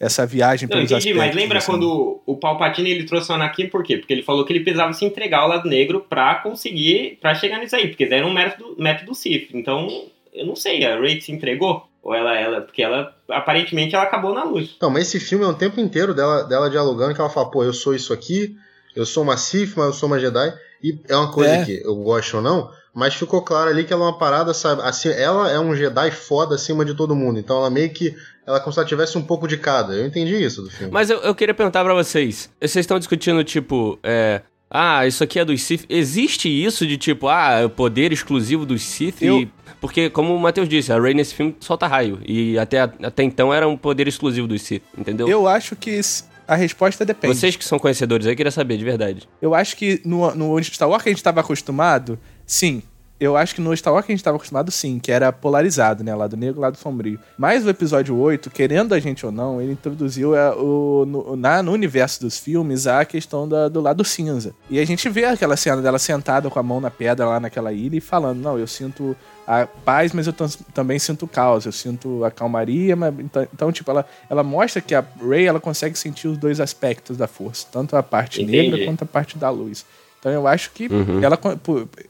essa viagem Não, pelos entendi, mas aspectos, lembra assim. quando o Palpatine ele trouxe o Anakin por quê? Porque ele falou que ele precisava se entregar ao lado negro pra conseguir, pra chegar nisso aí, porque era um método, método Sith. Então, eu não sei, a Rey se entregou? Ou ela, ela, porque ela, aparentemente, ela acabou na luz. Então, mas esse filme é um tempo inteiro dela, dela dialogando que ela fala, pô, eu sou isso aqui, eu sou uma Sith, mas eu sou uma Jedi. E é uma coisa É. que eu gosto ou não, mas ficou claro ali que ela é uma parada, sabe? Assim, ela é um Jedi foda acima de todo mundo. Então ela meio que. Ela é como se ela tivesse um pouco de cada. Eu entendi isso do filme. Mas eu, eu queria perguntar pra vocês. Vocês estão discutindo, tipo, é. Ah, isso aqui é dos Sith. Existe isso de tipo, ah, é o poder exclusivo dos Sith? Eu- E- Porque, como o Matheus disse, a Rey nesse filme solta raio. E até, até então era um poder exclusivo dos Sith, entendeu? Eu acho que a resposta depende. Vocês que são conhecedores aí, queria saber, de verdade. Eu acho que no, no Star Wars que a gente estava acostumado, sim. Eu acho que no Star Wars que a gente estava acostumado, sim, que era polarizado, né? Lado negro, lado sombrio. Mas o episódio 8, querendo a gente ou não, ele introduziu é, o, no, na, no universo dos filmes a questão da- do lado cinza. E a gente vê aquela cena dela sentada com a mão na pedra lá naquela ilha e falando: Não, eu sinto a paz, mas eu tam- também sinto caos, eu sinto a calmaria. Mas, então, então, tipo, ela, ela mostra que a Rey ela consegue sentir os dois aspectos da força, tanto a parte Entendi. negra quanto a parte da luz. Então eu acho que Uhum. ela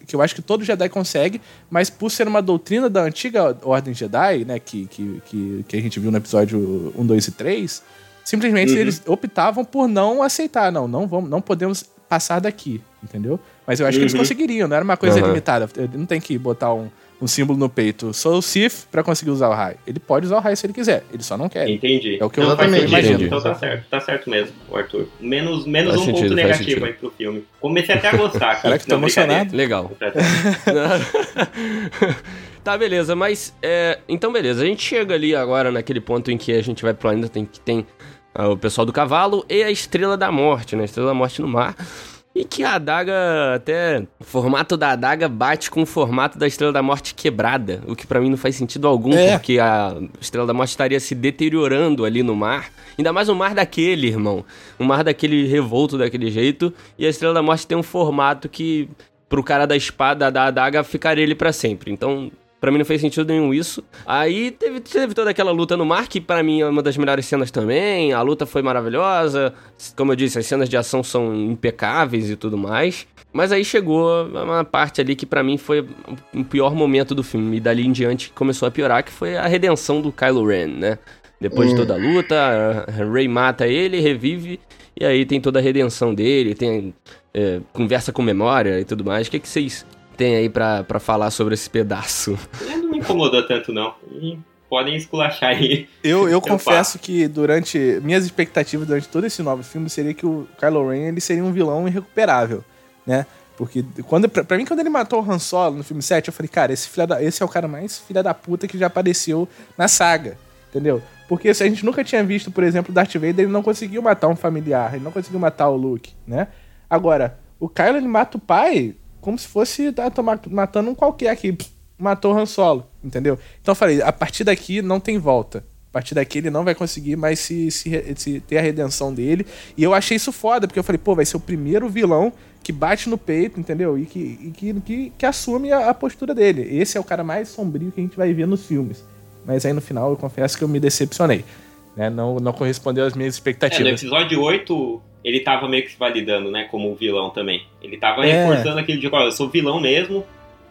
que eu acho que todo Jedi consegue, mas por ser uma doutrina da antiga Ordem Jedi, né, que, que, que, que a gente viu no episódio 1, 2 e 3, simplesmente Uhum. eles optavam por não aceitar, não, não vamos, não podemos passar daqui. entendeu? Mas eu acho que eles Uhum. conseguiriam, não era uma coisa Uhum. limitada. Não tem que botar um, um símbolo no peito. Sou o Sith pra conseguir usar o raio. Ele pode usar o raio se ele quiser, ele só não quer. Entendi. É o que eu Não faz exatamente, sentido. entendi. Então tá certo, tá certo mesmo, o Arthur. Menos, menos Faz um sentido, ponto negativo sentido. aí pro filme. Comecei até a gostar aqui. Caraca, tô emocionado. Legal. [laughs] tá, beleza, mas é, então beleza, a gente chega ali agora naquele ponto em que a gente vai pro planeta tem, que tem ah, o pessoal do cavalo e a Estrela da Morte, né? Estrela da Morte no mar. E que a adaga, até o formato da adaga bate com o formato da Estrela da Morte quebrada, o que pra mim não faz sentido algum, É. porque a Estrela da Morte estaria se deteriorando ali no mar. Ainda mais um mar daquele, irmão. Um mar daquele revolto daquele jeito, e a Estrela da Morte tem um formato que pro cara da espada, da adaga, ficaria ele pra sempre. Então, pra mim não fez sentido nenhum isso. Aí teve, teve toda aquela luta no mar, que pra mim é uma das melhores cenas também. A luta foi maravilhosa. Como eu disse, as cenas de ação são impecáveis e tudo mais. Mas aí chegou uma parte ali que pra mim foi o pior momento do filme. E dali em diante começou a piorar, que foi a redenção do Kylo Ren, né? Depois de toda a luta, a Rey mata ele, revive, e aí tem toda a redenção dele, tem é, conversa com memória e tudo mais. O que, que vocês têm aí pra, pra falar sobre esse pedaço? É, Não me incomodou tanto, não. E podem esculachar aí. Eu, eu confesso que durante. Minhas expectativas durante todo esse novo filme seria que o Kylo Ren ele seria um vilão irrecuperável, né? Porque quando, pra, pra mim, quando ele matou o Han Solo no filme 7, eu falei, cara, esse, filha da- esse é o cara mais filha da puta que já apareceu na saga, entendeu? Porque se a gente nunca tinha visto, por exemplo, o Darth Vader, ele não conseguiu matar um familiar, ele não conseguiu matar o Luke, né? Agora, o Kylo ele mata o pai como se fosse tá, ma- matando um qualquer que pff, matou o Han Solo, entendeu? Então eu falei, a partir daqui não tem volta. A partir daqui ele não vai conseguir mais se, se, se ter a redenção dele. E eu achei isso foda, porque eu falei, pô, vai ser o primeiro vilão que bate no peito, entendeu? E que, e que, que, que assume a, a postura dele. Esse é o cara mais sombrio que a gente vai ver nos filmes. Mas aí no final eu confesso que eu me decepcionei. Né? Não, não correspondeu às minhas É, no expectativas. episódio 8, ele tava meio que se validando, né, como vilão também. Ele tava É. reforçando aquele de, ó, eu sou vilão mesmo,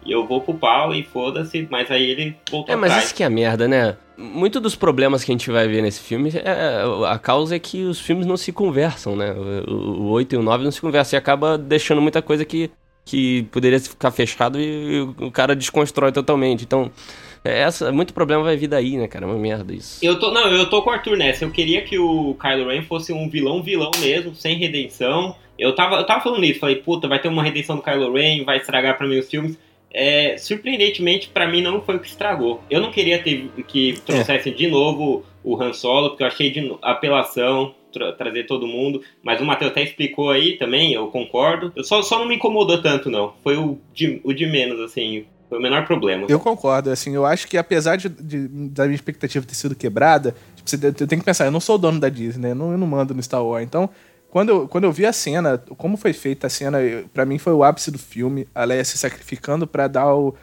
e eu vou pro pau e foda-se, mas aí ele voltou É, mas atrás. isso que é a merda, né? Muito dos problemas que a gente vai ver nesse filme, é, a causa é que os filmes não se conversam, né? O, o 8 e o 9 não se conversam e acaba deixando muita coisa que, que poderia ficar fechado e o cara desconstrói totalmente. Então, é essa, muito problema vai vir daí, né, cara? É uma merda isso. Eu tô, não, eu tô com o Arthur nessa. Eu queria que o Kylo Ren fosse um vilão vilão mesmo, sem redenção. Eu tava, eu tava falando isso, falei, puta, vai ter uma redenção do Kylo Ren, vai estragar pra mim os filmes. É, surpreendentemente, pra mim não foi o que estragou. Eu não queria ter que trouxesse de novo o Han Solo, porque eu achei de apelação tra- trazer todo mundo. Mas o Matheus até explicou aí também, eu concordo. Eu só, só não me incomodou tanto, não. Foi o de, o de menos, assim. Foi o menor problema. Eu concordo, assim, eu acho que apesar de, de- da minha expectativa ter sido quebrada, tipo, você tem tem que pensar, eu não sou o dono da Disney? Eu não, eu não mando no Star Wars. Então, quando eu, quando eu vi a cena, como foi feita a cena, eu- pra mim foi o ápice do filme, a Leia se sacrificando pra dar o.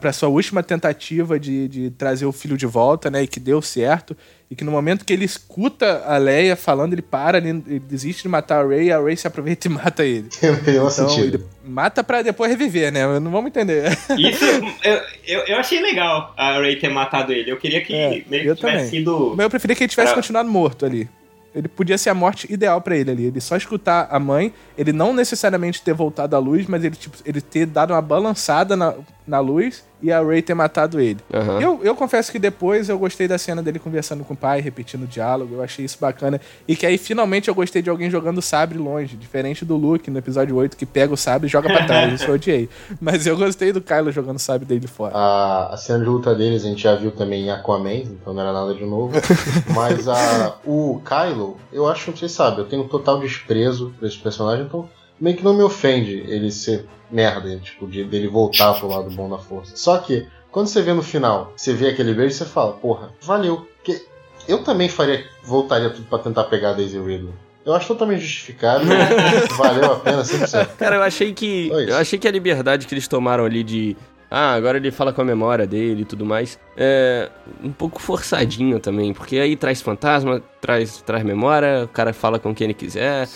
Pra sua última tentativa de, de trazer o filho de volta, né? E que deu certo. E que no momento que ele escuta a Leia falando, ele para, ele, ele desiste de matar a Rey, a Rey se aproveita e mata ele. [laughs] Então, sentido. ele mata pra depois reviver, né? Não vamos entender. Isso, [laughs] eu, eu, eu achei legal a Ray ter matado ele. Eu queria que É, meio que tivesse também. sido. Mas eu preferia que ele tivesse Pra- continuado morto ali. Ele podia ser a morte ideal pra ele ali. Ele só escutar a mãe, ele não necessariamente ter voltado à luz, mas ele, tipo, ele ter dado uma balançada na, na luz e a Ray ter matado ele. Aham. Eu, eu confesso que depois eu gostei da cena dele conversando com o pai, repetindo o diálogo. Eu achei isso bacana. E que aí finalmente eu gostei de alguém jogando o sabre longe. Diferente do Luke no episódio 8, que pega o sabre e joga pra trás. Isso eu odiei. [laughs] Mas eu gostei do Kylo jogando o sabre dele fora. A, a cena de luta deles a gente já viu também em Aquaman, então não era nada de novo. [laughs] Mas a, o Kylo, eu acho que vocês sabem, eu tenho um total desprezo por esse personagem, então meio que não me ofende ele ser merda, tipo, de, dele voltar pro lado bom da força. Só que, quando você vê no final, você vê aquele beijo, você fala, porra, valeu. Porque eu também faria, voltaria tudo pra tentar pegar a Daisy Ridley. Eu acho totalmente justificável, [laughs] valeu a pena 100%. Cara, eu achei que. Eu achei que a liberdade que eles tomaram ali de. Ah, agora ele fala com a memória dele e tudo mais. É. Um pouco forçadinho também. Porque aí traz fantasma, traz, traz memória, o cara fala com quem ele quiser.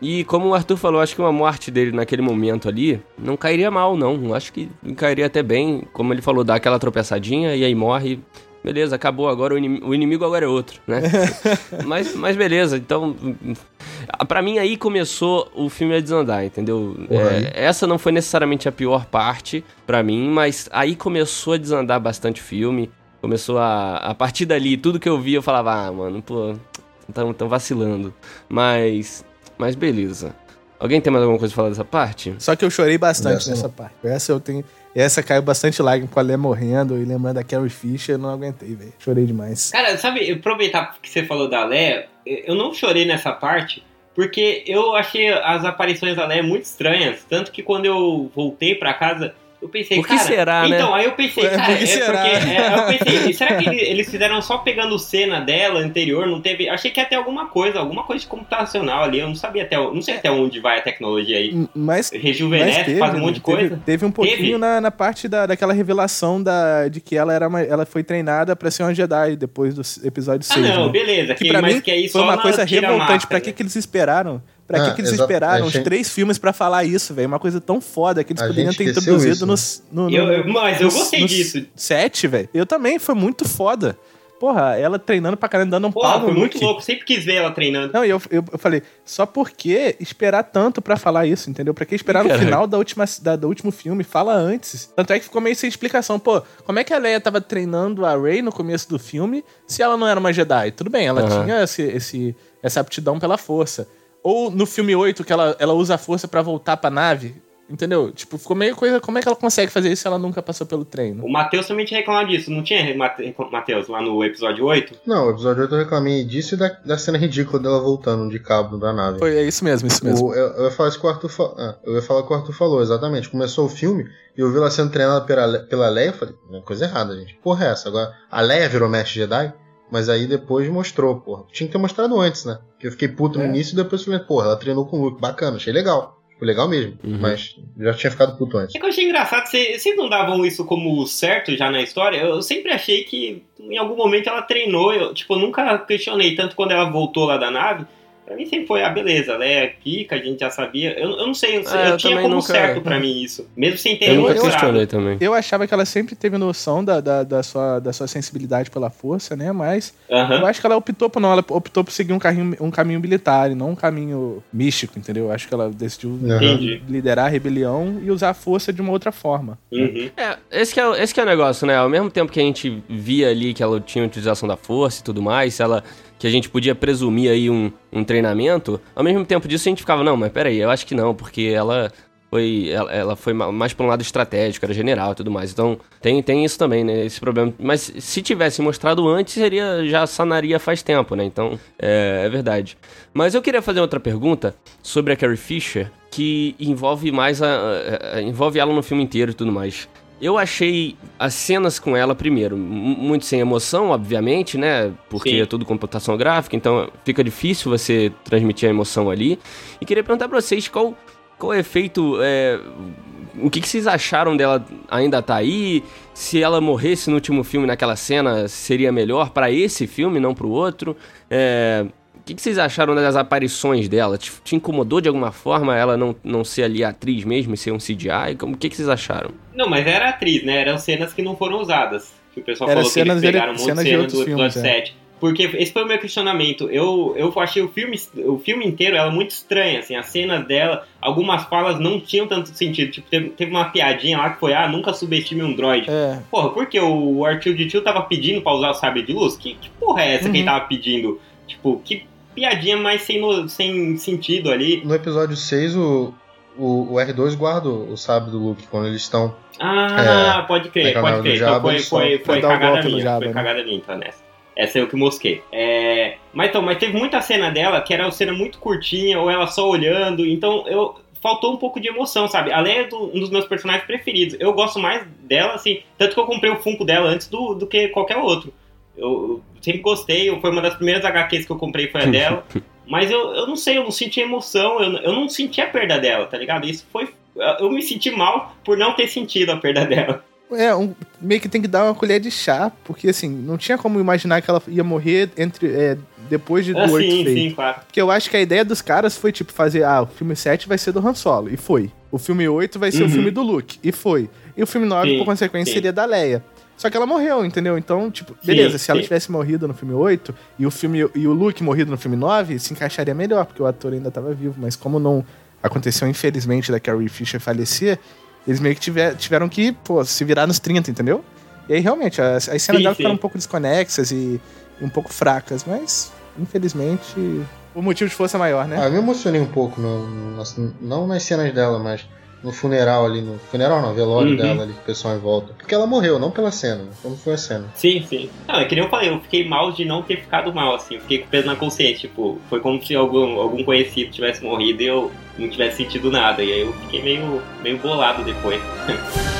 E como o Arthur falou, acho que uma morte dele naquele momento ali não cairia mal, não. Acho que cairia até bem. Como ele falou, dá aquela tropeçadinha e aí morre. beleza, acabou, agora o inimigo, o inimigo agora é outro, né? [laughs] mas, mas beleza, então. Pra mim aí começou o filme a desandar, entendeu? É, essa não foi necessariamente a pior parte pra mim, mas aí começou a desandar bastante o filme. Começou a. A partir dali, tudo que eu vi, eu falava, ah, mano, pô, tão, tão vacilando. Mas. Mas beleza. Alguém tem mais alguma coisa pra falar dessa parte? Só que eu chorei bastante Essa nessa parte. Essa eu tenho. Essa caiu bastante lágrima com a Lé morrendo e lembrando da Carrie Fisher, eu não aguentei, velho. Chorei demais. Cara, sabe, aproveitar que você falou da Leia, eu não chorei nessa parte, porque eu achei as aparições da Leia muito estranhas. Tanto que quando eu voltei pra casa, eu pensei, Por que cara. será, né? então, aí eu pensei, É, cara, por que é será? porque. é, eu pensei, será que ele- eles fizeram só pegando cena dela anterior? Não teve. Achei que ia ter alguma coisa, alguma coisa de computacional ali. Eu não sabia até. Não sei até onde vai a tecnologia aí. Mas. mas Rejuvenesce, teve, faz um monte de teve- coisa. Teve, um pouquinho Teve? na, na parte da, daquela revelação da, de que ela era uma, ela foi treinada pra ser uma Jedi depois do episódio Ah, 6. não, né? beleza. Que Que, pra mas mim que aí foi uma coisa revoltante. máscara. Pra que, que eles esperaram? Pra Ah, que, que eles esperaram A os gente- três filmes pra falar isso, velho? Uma coisa tão foda que eles A poderiam gente ter introduzido isso, nos, no, no, Eu- eu- mas eu gostei nos disso. Sete, velho. Eu também, foi muito foda. Porra, ela treinando pra caramba, dando um Porra, pau no foi muito Luke. louco. Sempre quis ver ela treinando. Não, e eu, eu, eu falei, só por que esperar tanto pra falar isso, entendeu? Pra que esperar no final da última, da, do último filme? Fala antes. Tanto é que ficou meio sem explicação. Pô, como é que a Leia tava treinando a Rey no começo do filme se ela não era uma Jedi? Tudo bem, ela Aham. tinha esse, esse, essa aptidão pela força. Ou no filme 8, que ela, ela usa a força pra voltar pra nave. Entendeu? Tipo, ficou meio coisa. Como é que ela consegue fazer isso se ela nunca passou pelo treino? O Matheus também tinha reclamado disso, não tinha, Matheus, lá no episódio 8? Não, o episódio 8 eu reclamei disso e da, da cena ridícula dela voltando de cabo da nave. Foi, é isso mesmo, isso mesmo. O- eu, eu ia falar isso que o Arthur falou. eu ia falar o que o Arthur falou, exatamente. Começou o filme e eu vi ela sendo treinada pela, pela Leia. Eu falei, "É coisa errada, gente. Porra, é essa? Agora, a Leia virou mestre Jedi, mas aí depois mostrou, porra. Tinha que ter mostrado antes, né? Porque eu fiquei puto É. no início e depois falei, porra, ela treinou com o Luke. Bacana, achei legal. Foi legal mesmo. Uhum. Mas já tinha ficado puto antes. É que eu achei engraçado, vocês vocês não davam isso como certo já na história? Eu sempre achei que em algum momento ela treinou, eu, tipo, eu nunca questionei, tanto quando ela voltou lá da nave, pra mim sempre foi, ah, beleza, ela é pica, a gente já sabia. Eu, eu não sei, eu, É, eu eu tinha como nunca- certo pra mim isso, mesmo sem ter Eu nunca questionei também. Eu achava que ela sempre teve noção da, da, da sua, da sua sensibilidade pela força, né? Mas Aham. eu acho que ela optou por não, ela optou por seguir um caminho, um caminho militar e não um caminho místico, entendeu? Eu acho que ela decidiu Uhum. Entendi. liderar a rebelião e usar a força de uma outra forma. Uhum. É, esse que é, o- esse que é o negócio, né? Ao mesmo tempo que a gente via ali que ela tinha utilização da força e tudo mais, ela que a gente podia presumir aí um, um treinamento, ao mesmo tempo disso a gente ficava, não, mas peraí, eu acho que não, porque ela foi, ela, ela foi ma- mais pra um lado estratégico, era general e tudo mais. Então tem, tem isso também, né? Esse problema. Mas se tivesse mostrado antes, seria já sanaria faz tempo, né? Então é, é verdade. Mas eu queria fazer outra pergunta sobre a Carrie Fisher, que envolve mais a, a- a- envolve ela no filme inteiro e tudo mais. Eu achei as cenas com ela, primeiro, mu- muito sem emoção, obviamente, né? Porque Sim. é tudo computação gráfica, então fica difícil você transmitir a emoção ali. E queria perguntar pra vocês qual, qual é o efeito. é, o que, que vocês acharam dela ainda tá aí? Se ela morresse no último filme, naquela cena, seria melhor pra esse filme, não pro outro? É, o que, que vocês acharam das aparições dela? Te, te incomodou de alguma forma ela não, não ser ali a atriz mesmo e ser um CGI? Como- O que, que vocês acharam? Não, mas era atriz, né? Eram cenas que não foram usadas. Que o pessoal Era falou que eles de- pegaram um monte cenas de de cena do episódio filmes, é. 7. Porque esse foi o meu questionamento. Eu, eu achei o filme, o filme inteiro ela muito estranha, assim, as cenas dela, algumas falas não tinham tanto sentido. Tipo, teve, teve uma piadinha lá que foi, ah, nunca subestime um droid. É. Porra, por que o R2D2 tava pedindo pra usar o sabre de luz? Que, que porra é essa que ele Uhum. tava pedindo? Tipo, que piadinha mais sem, no- sem sentido ali. No episódio 6, o, o, o R2 guarda o sabre do Luke quando eles estão. Ah, pode crer, pode crer. Então Jabba, foi, só foi, foi dar o cagada minha. Jabba, foi né? cagada minha, então, nessa. Essa eu que mosquei. É... Mas então, mas teve muita cena dela que era uma cena muito curtinha, ou ela só olhando, então eu. Faltou um pouco de emoção, sabe? A Leia é do- um dos meus personagens preferidos. Eu gosto mais dela, assim. Tanto que eu comprei o Funko dela antes do, do que qualquer outro. Eu, eu sempre gostei, foi uma das primeiras HQs que eu comprei foi a dela. [laughs] Mas eu, eu não sei, eu não senti emoção, eu, eu não senti a perda dela, tá ligado? Isso foi. Eu me senti mal por não ter sentido a perda dela. É, um- meio que tem que dar uma colher de chá, porque assim, não tinha como imaginar que ela ia morrer entre é, depois de, do Ah, oito sim, sim, claro. Porque eu acho que a ideia dos caras foi, tipo, fazer, ah, o filme 7 vai ser do Han Solo, e foi. O filme 8 vai ser Uhum. o filme do Luke, e foi. E o filme 9, Sim, por consequência, sim. seria da Leia. Só que ela morreu, entendeu? Então, tipo, beleza, Sim, se ela sim. tivesse morrido no filme 8 e o filme e o Luke morrido no filme 9, se encaixaria melhor, porque o ator ainda tava vivo, mas como não aconteceu infelizmente da Carrie Fisher falecer, eles meio que tiver, tiveram que, pô, se virar nos 30, entendeu? E aí realmente as, as cenas Sim, dela sim. ficaram um pouco desconexas e, e um pouco fracas, mas infelizmente o motivo de força é maior, né? Ah, eu me emocionei um pouco, no, no- não nas cenas dela, mas no funeral ali, no funeral não, velório Uhum. dela ali, com o pessoal em volta. Porque ela morreu, não pela cena, como foi a cena. Sim, sim. Não, é que nem eu falei, eu fiquei mal de não ter ficado mal, assim. Eu fiquei com peso na consciência. Tipo, foi como se algum, algum conhecido tivesse morrido e eu não tivesse sentido nada. E aí eu fiquei meio, meio bolado depois. [laughs]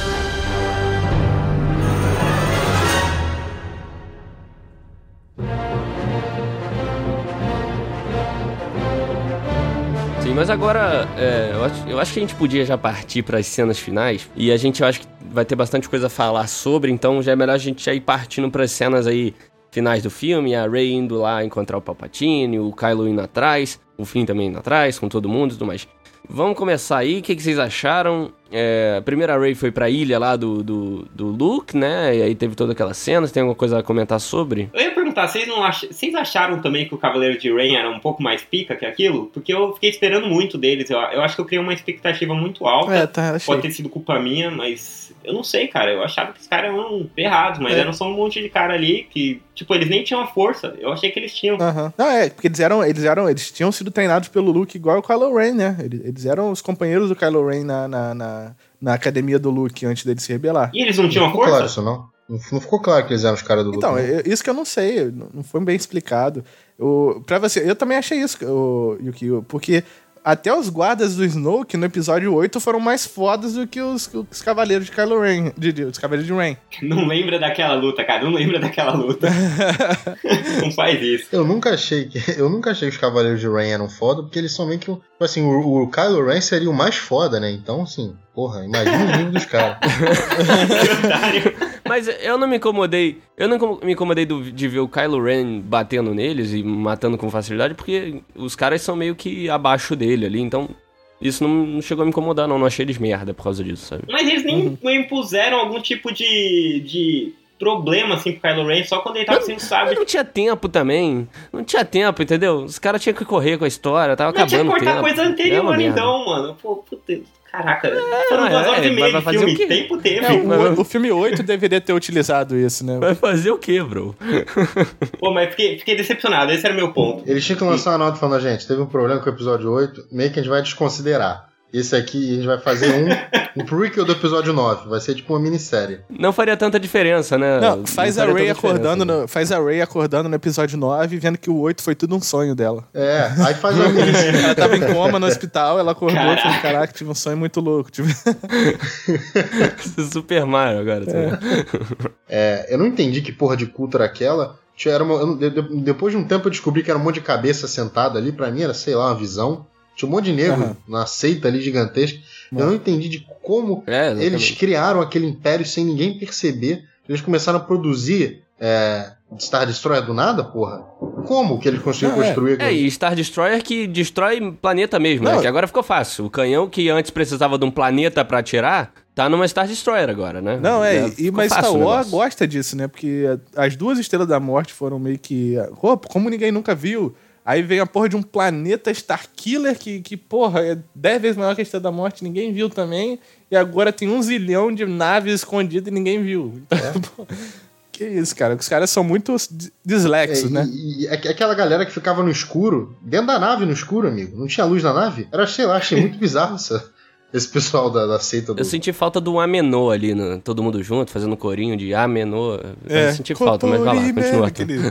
mas agora é, eu, acho, eu acho que a gente podia já partir para as cenas finais e a gente eu acho que vai ter bastante coisa a falar sobre, então já é melhor a gente já ir partindo para as cenas aí finais do filme, a Rey indo lá encontrar o Palpatine, o Kylo indo atrás, o Finn também indo atrás, com todo mundo e tudo mais. Vamos começar aí, o que, que vocês acharam? É, a primeira Rey foi pra ilha lá do, do, do Luke, né? E aí teve toda aquela cena, você tem alguma coisa a comentar sobre? Eu ia perguntar, vocês não ach... vocês acharam também que o Cavaleiro de Rain era um pouco mais pica que aquilo? Porque eu fiquei esperando muito deles. Eu, eu acho que eu criei uma expectativa muito alta. É, tá, achei. Pode ter sido culpa minha, mas eu não sei, cara. Eu achava que os caras eram errados, mas É. eram só um monte de cara ali que, tipo, eles nem tinham a força. Eu achei que eles tinham. Aham. Não, é, porque eles eram, eles eram, eles tinham sido treinados pelo Luke igual o Kylo Ren, né? Eles, eles eram os companheiros do Kylo Ren na, na, na, na academia do Luke antes dele se rebelar. E eles não tinham Não claro isso, não? Não ficou claro que eles eram os caras do Luke. Então, não. eu- isso que eu não sei, não foi bem explicado. O, pra você, eu também achei isso, o, Yukio, porque até os guardas do Snoke no episódio 8 foram mais fodas do que os, os cavaleiros de Kylo Ren, de, de- os cavaleiros de Ren. [laughs] Não lembra daquela luta, cara. Não lembra daquela luta. [laughs] não faz isso. Eu nunca achei que. [laughs] Eu nunca achei que os Cavaleiros de Rain eram foda, porque eles são meio que. Tipo assim, o, o Kylo Ren seria o mais foda, né? Então, assim, porra, imagina o nível dos caras. [laughs] Mas eu não me incomodei. Eu não me incomodei do- de ver o Kylo Ren batendo neles e matando com facilidade, porque os caras são meio que abaixo dele ali, então. Isso não, não chegou a me incomodar, não. Não achei eles merda por causa disso, sabe? Mas eles nem impuseram algum tipo de, de problema, assim, pro Kylo Ren, só quando ele tava sendo Mas sábio. não tinha tempo também. Não tinha tempo, entendeu? Os caras tinham que correr com a história, tava Não tinha que acabando o cortar tempo. coisa anterior, então, mano. Pô, puta, caraca. Foram é, duas horas é, e meia de fazer filme. o quê? Tempo teve. É, o, o filme 8 deveria ter utilizado isso, né? Vai fazer o quê, bro? [laughs] Pô, mas fiquei, fiquei decepcionado. Esse era o meu ponto. Eles tinham que lançar uma nota falando, gente, teve um problema com o episódio 8, meio que a gente vai desconsiderar. Esse aqui a gente vai fazer um, um prequel do episódio 9. Vai ser tipo uma minissérie. Não faria tanta diferença, né? Não, faz a faria Ray acordando, né? no, faz a Ray acordando no episódio 9, vendo que o 8 foi tudo um sonho dela. É, aí faz uma minissérie. [laughs] Ela tava em coma no hospital, ela acordou e falou: Caraca. Caraca, tive um sonho muito louco. Tipo, [laughs] Super Mario agora. tá? É, eu não entendi que porra de culto era aquela. Tinha- Era uma- eu não- de- de- depois de um tempo eu descobri que era um monte de cabeça sentada ali. Pra mim era, sei lá, uma visão. Tinha um monte de negro Aham. na seita ali gigantesca. Eu não entendi de como É, eles criaram aquele império sem ninguém perceber. Eles começaram a produzir é, Star Destroyer do nada, porra. Como que eles conseguiram Não, é. construir É, aquilo? e Star Destroyer que destrói planeta mesmo, né? Não. Que agora ficou fácil. O canhão que antes precisava de um planeta pra atirar, tá numa Star Destroyer agora, né? Não, é, e, ficou mas Star Wars gosta disso, né? Porque as duas estrelas da morte foram meio que. Pô, como ninguém nunca viu. Aí vem a porra de um planeta Starkiller que, que, porra, é 10 vezes maior que a Estrela da Morte, ninguém viu também. E agora tem um zilhão de naves escondidas e ninguém viu. Então, [laughs] pô, que isso, cara. Os caras são muito dis- dislexos, É, né? E, e aqu- aquela galera que ficava no escuro, dentro da nave no escuro, amigo. Não tinha luz na nave? Era, sei lá, achei muito bizarro essa, esse pessoal da, da seita do. Eu senti falta do Amenô ali, né? todo mundo junto, fazendo um corinho de Amenô. É, Eu senti falta, mas vai lá, continua. aquele- [laughs]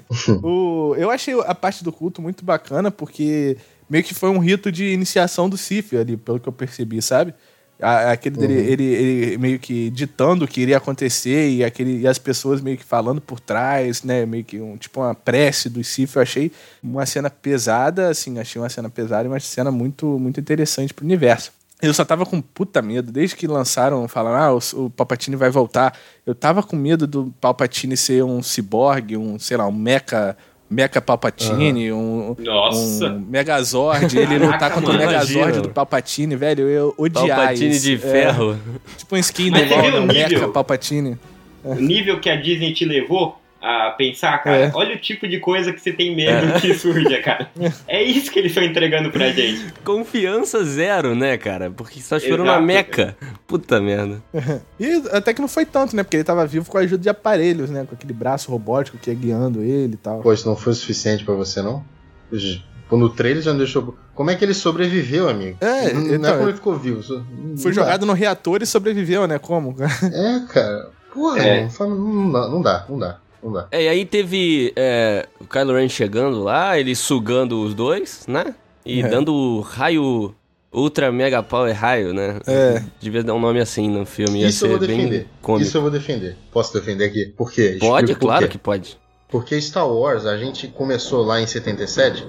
[laughs] o, eu achei a parte do culto muito bacana, porque meio que foi um rito de iniciação do Sif ali, pelo que eu percebi, sabe? Aquele dele, ele, ele meio que ditando o que iria acontecer e, aquele, e as pessoas meio que falando por trás, né? Meio que um, tipo uma prece do Sif. Eu achei uma cena pesada, assim, achei uma cena pesada e uma cena muito, muito interessante pro universo. Eu só tava com puta medo, desde que lançaram, falaram, ah, o, o Palpatine vai voltar. Eu tava com medo do Palpatine ser um ciborgue, um, sei lá, um mecha Mecha Palpatine, um, Nossa. um Megazord, ele Caraca, lutar contra o mano, Megazord imagina. do Palpatine, velho, eu odiar Palpatine isso. de É, ferro. tipo um skin do Mas você LoL, viu o o nível? Mecha Palpatine. O nível que a Disney te levou a pensar, cara, É. olha o tipo de coisa que você tem medo [laughs] que surja, cara. É isso que eles estão entregando pra gente. Confiança zero, né, cara? Porque só Exato, na meca. Puta merda. E até que não foi tanto, né? Porque ele tava vivo com a ajuda de aparelhos, né? Com aquele braço robótico que ia guiando ele e tal. Pô, isso não foi o suficiente pra você, não? No trailer já não deixou. Como é que ele sobreviveu, amigo? É, não, não então, é como ele ficou vivo. Foi dá. jogado no reator e sobreviveu, né? Como? [laughs] É, cara. Porra, É. não, não dá, não dá, não dá. É, e aí teve é, o Kylo Ren chegando lá, ele sugando os dois, né? E É. dando o raio Ultra Mega Power Raio, né? É. Devia dar um nome assim no filme, ia Isso eu vou defender. Isso eu vou defender. Posso defender aqui? Por quê? Pode, Explico por claro quê. que pode. Porque Star Wars, a gente começou lá em 77.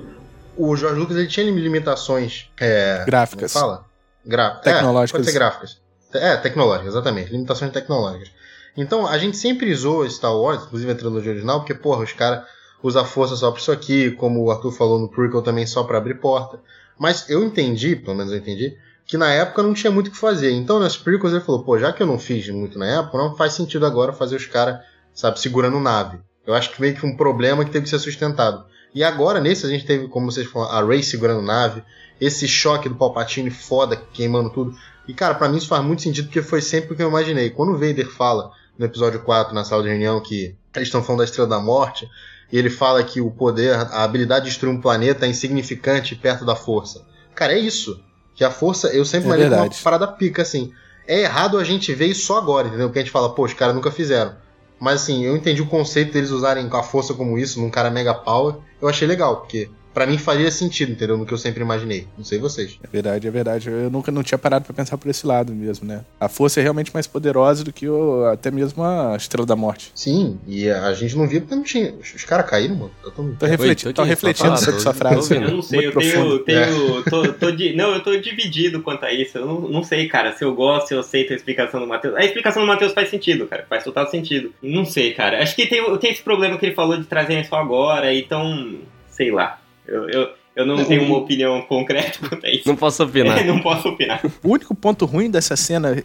O George Lucas ele tinha limitações. É, Gráficas. Como fala? Gra Tecnológicas. É, pode ser gráficas. É, tecnológicas, exatamente. Limitações tecnológicas. Então, a gente sempre usou Star Wars, inclusive a trilogia original, porque, porra, os caras usam força só pra isso aqui, como o Arthur falou no prequel também só pra abrir porta. Mas eu entendi, pelo menos eu entendi, que na época não tinha muito o que fazer. Então, nas prequels ele falou, pô, já que eu não fiz muito na época, não faz sentido agora fazer os caras, sabe, segurando nave. Eu acho que meio que um problema que teve que ser sustentado. E agora, nesse, a gente teve, como vocês falaram, a Rey segurando nave, esse choque do Palpatine foda, queimando tudo. E, cara, pra mim isso faz muito sentido, porque foi sempre o que eu imaginei. Quando o Vader fala, no episódio 4, na sala de reunião, que eles estão falando da Estrela da Morte, e ele fala que o poder, a habilidade de destruir um planeta é insignificante perto da força. Cara, é isso. Que a força, eu sempre É imaginei uma verdade. parada pica, assim. É errado a gente ver isso só agora, entendeu? Porque a gente fala, pô, os caras nunca fizeram. Mas assim, eu entendi o conceito deles usarem a força como isso, num cara mega power. Eu achei legal, porque pra mim faria sentido, entendeu? No que eu sempre imaginei. Não sei vocês. É verdade, é verdade. Eu nunca não tinha parado pra pensar por esse lado mesmo, né? A força é realmente mais poderosa do que o, até mesmo a Estrela da Morte. Sim, e a gente não via porque não tinha. Os, caras caíram, mano. Tá tão- Tô, refleti tô tô aqui, refletindo sobre sua tô frase. Eu não sei, Muito eu tenho. tenho [laughs] tô, tô di- não, eu tô dividido quanto a isso. Eu não, não sei, cara, se eu gosto, se eu aceito a explicação do Matheus. A explicação do Matheus faz sentido, cara. Faz total sentido. Não sei, cara. Acho que tem, tem esse problema que ele falou de trazerem só agora, então. Sei lá. Eu, eu, eu não tenho uma opinião concreta [laughs] quanto a isso. Não posso opinar. [laughs] não posso opinar. O único ponto ruim dessa cena,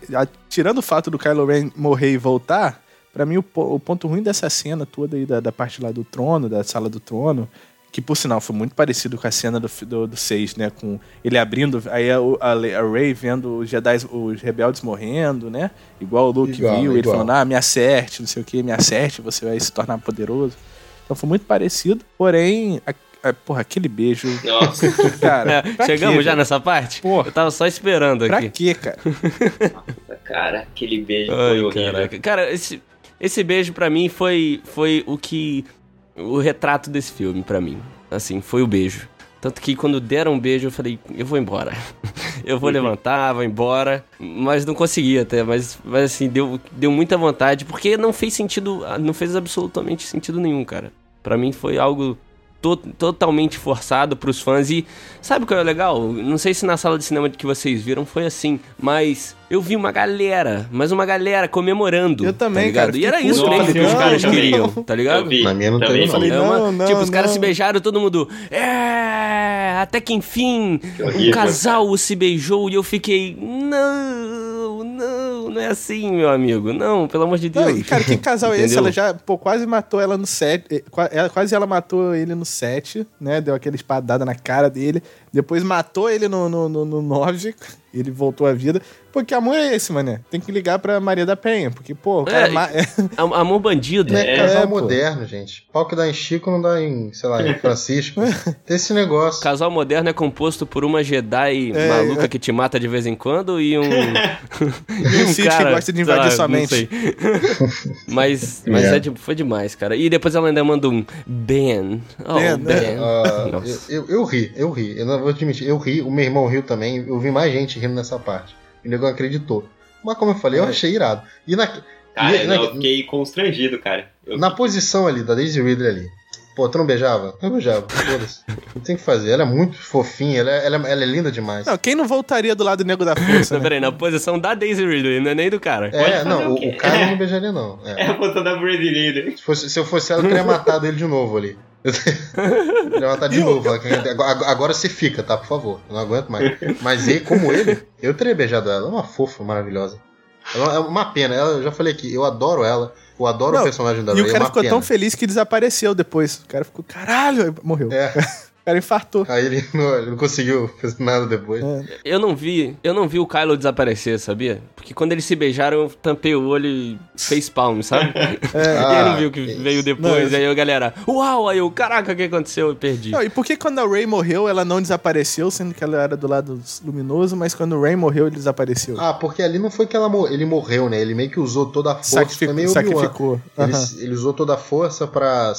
tirando o fato do Kylo Ren morrer e voltar, pra mim o, o ponto ruim dessa cena toda aí da, da parte lá do trono, da sala do trono, que por sinal foi muito parecido com a cena do, fi- do, do 6, né? Com ele abrindo, aí a, a, a Rey vendo os Jedi, os rebeldes morrendo, né? Igual o Luke Igual, viu, ele igual. falando, ah, me acerte, não sei o que, me acerte, você vai se tornar poderoso. Então foi muito parecido, porém, a, a- porra, aquele beijo, Nossa. [laughs] cara. É, pra chegamos quê, já velho? nessa parte? Porra. Eu tava só esperando Pra aqui. quê, cara? cara, aquele beijo foi Ai, horrível. caraca. Cara, esse, esse beijo pra mim foi, foi o que. O retrato desse filme pra mim. Assim, foi o beijo. Tanto que quando deram um beijo eu falei, eu vou embora. [laughs] Eu vou levantar, vou embora. Mas não consegui até, mas, mas assim, deu, deu muita vontade, porque não fez sentido, não fez absolutamente sentido nenhum, cara. Pra mim foi algo to- totalmente forçado pros fãs. E sabe o que é legal? Não sei se na sala de cinema que vocês viram foi assim, mas eu vi uma galera, mas uma galera comemorando. Eu também, tá ligado? cara, E era isso mesmo que os caras queriam, tá ligado? Eu vi. Na minha não Também teve, não. falei, É uma- Não, não, tipo, os caras não. se beijaram, todo mundo. É, até que enfim, um horrível, casal se beijou e eu fiquei. Não, não, não é assim, meu amigo. Não, pelo amor de Deus. Não, e, cara, que casal é esse? Ela já, pô, quase matou ela no set. eh, Quase ela matou ele no set, né? Deu aquela espadada na cara dele. Depois matou ele no, no, no, no 9. Ele voltou à vida. Pô, que amor é esse, mané? Tem que ligar pra Maria da Penha. Porque, pô, o cara. É, ma- é, Am- Amor bandido. É, É, casal pô. moderno, gente. Pau que dá em Chico não dá em, sei lá, em Francisco. [laughs] Tem esse negócio. Casal moderno é composto por uma Jedi É, maluca é. que te mata de vez em quando e um. [laughs] e um Sith que gosta de invadir sua mente. [laughs] mas mas É. é de- foi demais, cara. E depois ela ainda manda um Ben. Oh, Ben, Ben. Nossa. eu, eu, eu ri, eu ri. Eu não vou admitir, eu ri. O meu irmão riu também. Eu vi mais gente rindo nessa parte. O nego acreditou. Mas como eu falei, eu É. achei irado. E na, Cara, e não, na, eu fiquei constrangido, cara. Eu- na posição ali da Daisy Ridley ali. Pô, tu não beijava? Eu beijava. Foda-se. Não tem o que fazer. Ela é muito fofinha, ela é, ela é- ela é linda demais. Não, quem não voltaria do lado nego da força? Não, né? [laughs] peraí, na posição da Daisy Ridley, não é nem do cara. É, não, o o, cara eu não beijaria, não. É. É a foto da Brady Leader. Se, fosse- se eu fosse ela, eu teria matado ele de novo ali. [laughs] Ele matar de novo. Agora, agora você fica, tá? Por favor. Eu não aguento mais. Mas ele, como ele, eu teria beijado ela. É uma fofa maravilhosa. Ela é uma pena. Ela, eu já falei aqui, eu adoro ela. Eu adoro não, o personagem da Ray. E o é cara é ficou pena. tão feliz que desapareceu depois. O cara ficou, caralho, morreu. É. [laughs] cara infartou. Aí ele [laughs] não, ele não conseguiu fazer nada depois. É. Eu não vi, eu não vi o Kylo desaparecer, sabia? Porque quando eles se beijaram, eu tampei o olho e fez palm, sabe? [laughs] É. e aí não viu o que veio depois. Não, aí a galera, uau, aí eu, caraca, o que aconteceu? Eu perdi. Não, e por que quando a Rey morreu, ela não desapareceu, sendo que ela era do lado luminoso, mas quando o Rey morreu, ele desapareceu? Ah, porque ali não foi que ela ele morreu, né? Ele meio que usou toda a força. Sacrificou. meio sacrificou. Ele, ele, usou toda a força pra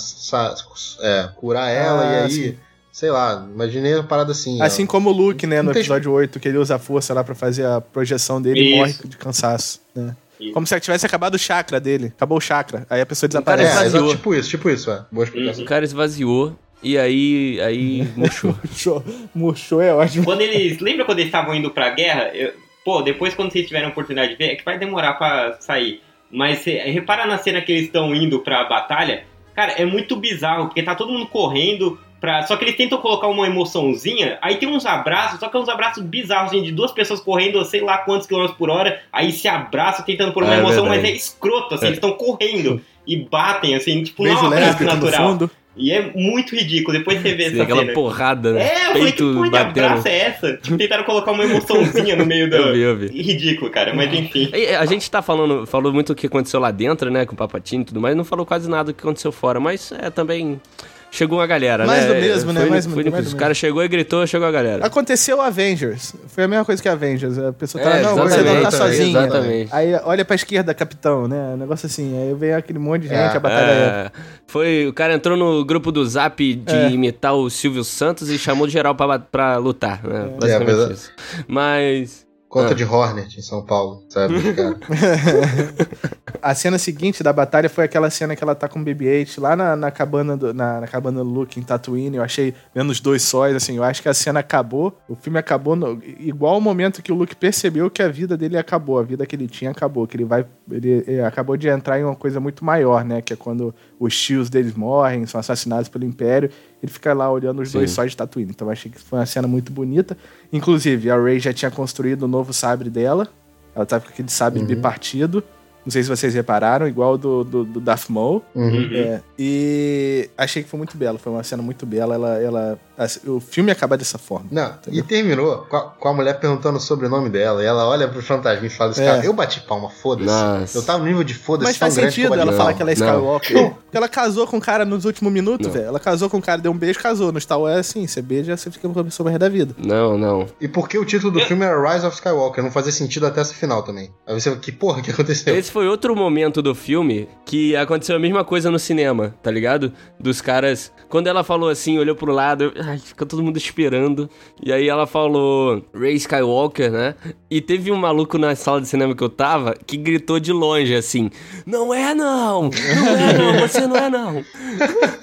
é, curar ela ah, e aí. Sim sei lá, imaginei uma parada assim. Assim ó. como o Luke, né, no episódio 8, que ele usa a força lá para fazer a projeção dele Isso. e morre de cansaço, né? Isso. Como se tivesse acabado o chakra dele. Acabou o chakra. Aí a pessoa desaparece. É, é, tipo isso, tipo isso, é. Boa explicação. O cara esvaziou e aí, aí [laughs] murchou. murchou. Murchou é ótimo. Quando eles. Lembra quando eles estavam indo pra guerra? Eu, pô, depois quando vocês tiverem a oportunidade de ver, é que vai demorar pra sair. Mas cê, repara na cena que eles estão indo pra batalha. Cara, é muito bizarro, porque tá todo mundo correndo, Pra... Só que eles tentam colocar uma emoçãozinha, aí tem uns abraços, só que é uns abraços bizarros, assim, de duas pessoas correndo sei lá quantos quilômetros por hora, aí se abraçam tentando pôr uma é, emoção, verdade. mas é escroto, assim, é. eles estão correndo e batem, assim, tipo, Beijo não é uma natural. E é muito ridículo, depois você vê Sim, essa aquela cena. porrada, né? É, eu falei, que porra de abraço é essa? Tipo, tentaram colocar uma emoçãozinha no meio [laughs] do... eu vi, eu vi. Ridículo, cara, mas enfim. A gente tá falando, falou muito o que aconteceu lá dentro, né, com o Papatinho e tudo mais, não falou quase nada do que aconteceu fora, mas é também chegou a galera, mais né? Mais do mesmo, né? Foi, mais, foi, mais, mais o cara chegou e gritou, chegou a galera. Aconteceu Avengers. Foi a mesma coisa que Avengers. A pessoa tá, é, não, você não tá sozinho. Exatamente. Aí olha pra esquerda, capitão, né? Um negócio assim. Aí vem aquele monte de gente, é, a batalha é. Foi, o cara entrou no grupo do Zap de é. imitar o Silvio Santos e chamou de geral pra, pra lutar, né? É. Basicamente isso. Mas... Conta ah. de Hornet em São Paulo, sabe? [laughs] a cena seguinte da batalha foi aquela cena que ela tá com o BB-8 lá na, na, cabana do, na, na, cabana do Luke em Tatooine. Eu achei, vendo os dois sóis, assim, eu acho que a cena acabou. O filme acabou no, igual o momento que o Luke percebeu que a vida dele acabou, a vida que ele tinha acabou, que ele vai. Ele, ele acabou de entrar em uma coisa muito maior, né? Que é quando os tios deles morrem, são assassinados pelo Império ele fica lá olhando os Sim. dois sóis de Tatooine. Então achei que foi uma cena muito bonita. Inclusive, a Rey já tinha construído o novo sabre dela. Ela tava com aquele sabre uhum. bipartido. Não sei se vocês repararam, igual do, do, do Darth Maul. Uhum. É, e achei que foi muito belo, foi uma cena muito bela. Ela, ela, o filme acaba dessa forma. Não, entendeu? e terminou com a, com a, mulher perguntando o sobrenome dela. E ela olha pro fantasma e fala: é. cara, eu bati palma, foda-se. Eu tava no nível de foda-se. Mas faz sentido ela falar que ela é Skywalker. Porque ela casou com o cara nos últimos minutos, velho. Ela casou com o cara, deu um beijo, casou. No Star Wars é assim: você beija, você fica com a pessoa mais da vida. Não, não. E por que o título do filme era Rise of Skywalker? Não fazia sentido até essa final também. Aí você, que porra que aconteceu? Esse foi outro momento do filme que aconteceu a mesma coisa no cinema, tá ligado? Dos caras. Quando ela falou assim, olhou pro lado, ai, fica todo mundo esperando. E aí ela falou Ray Skywalker, né? E teve um maluco na sala de cinema que eu tava que gritou de longe assim: Não é não! Não é não, você não é não!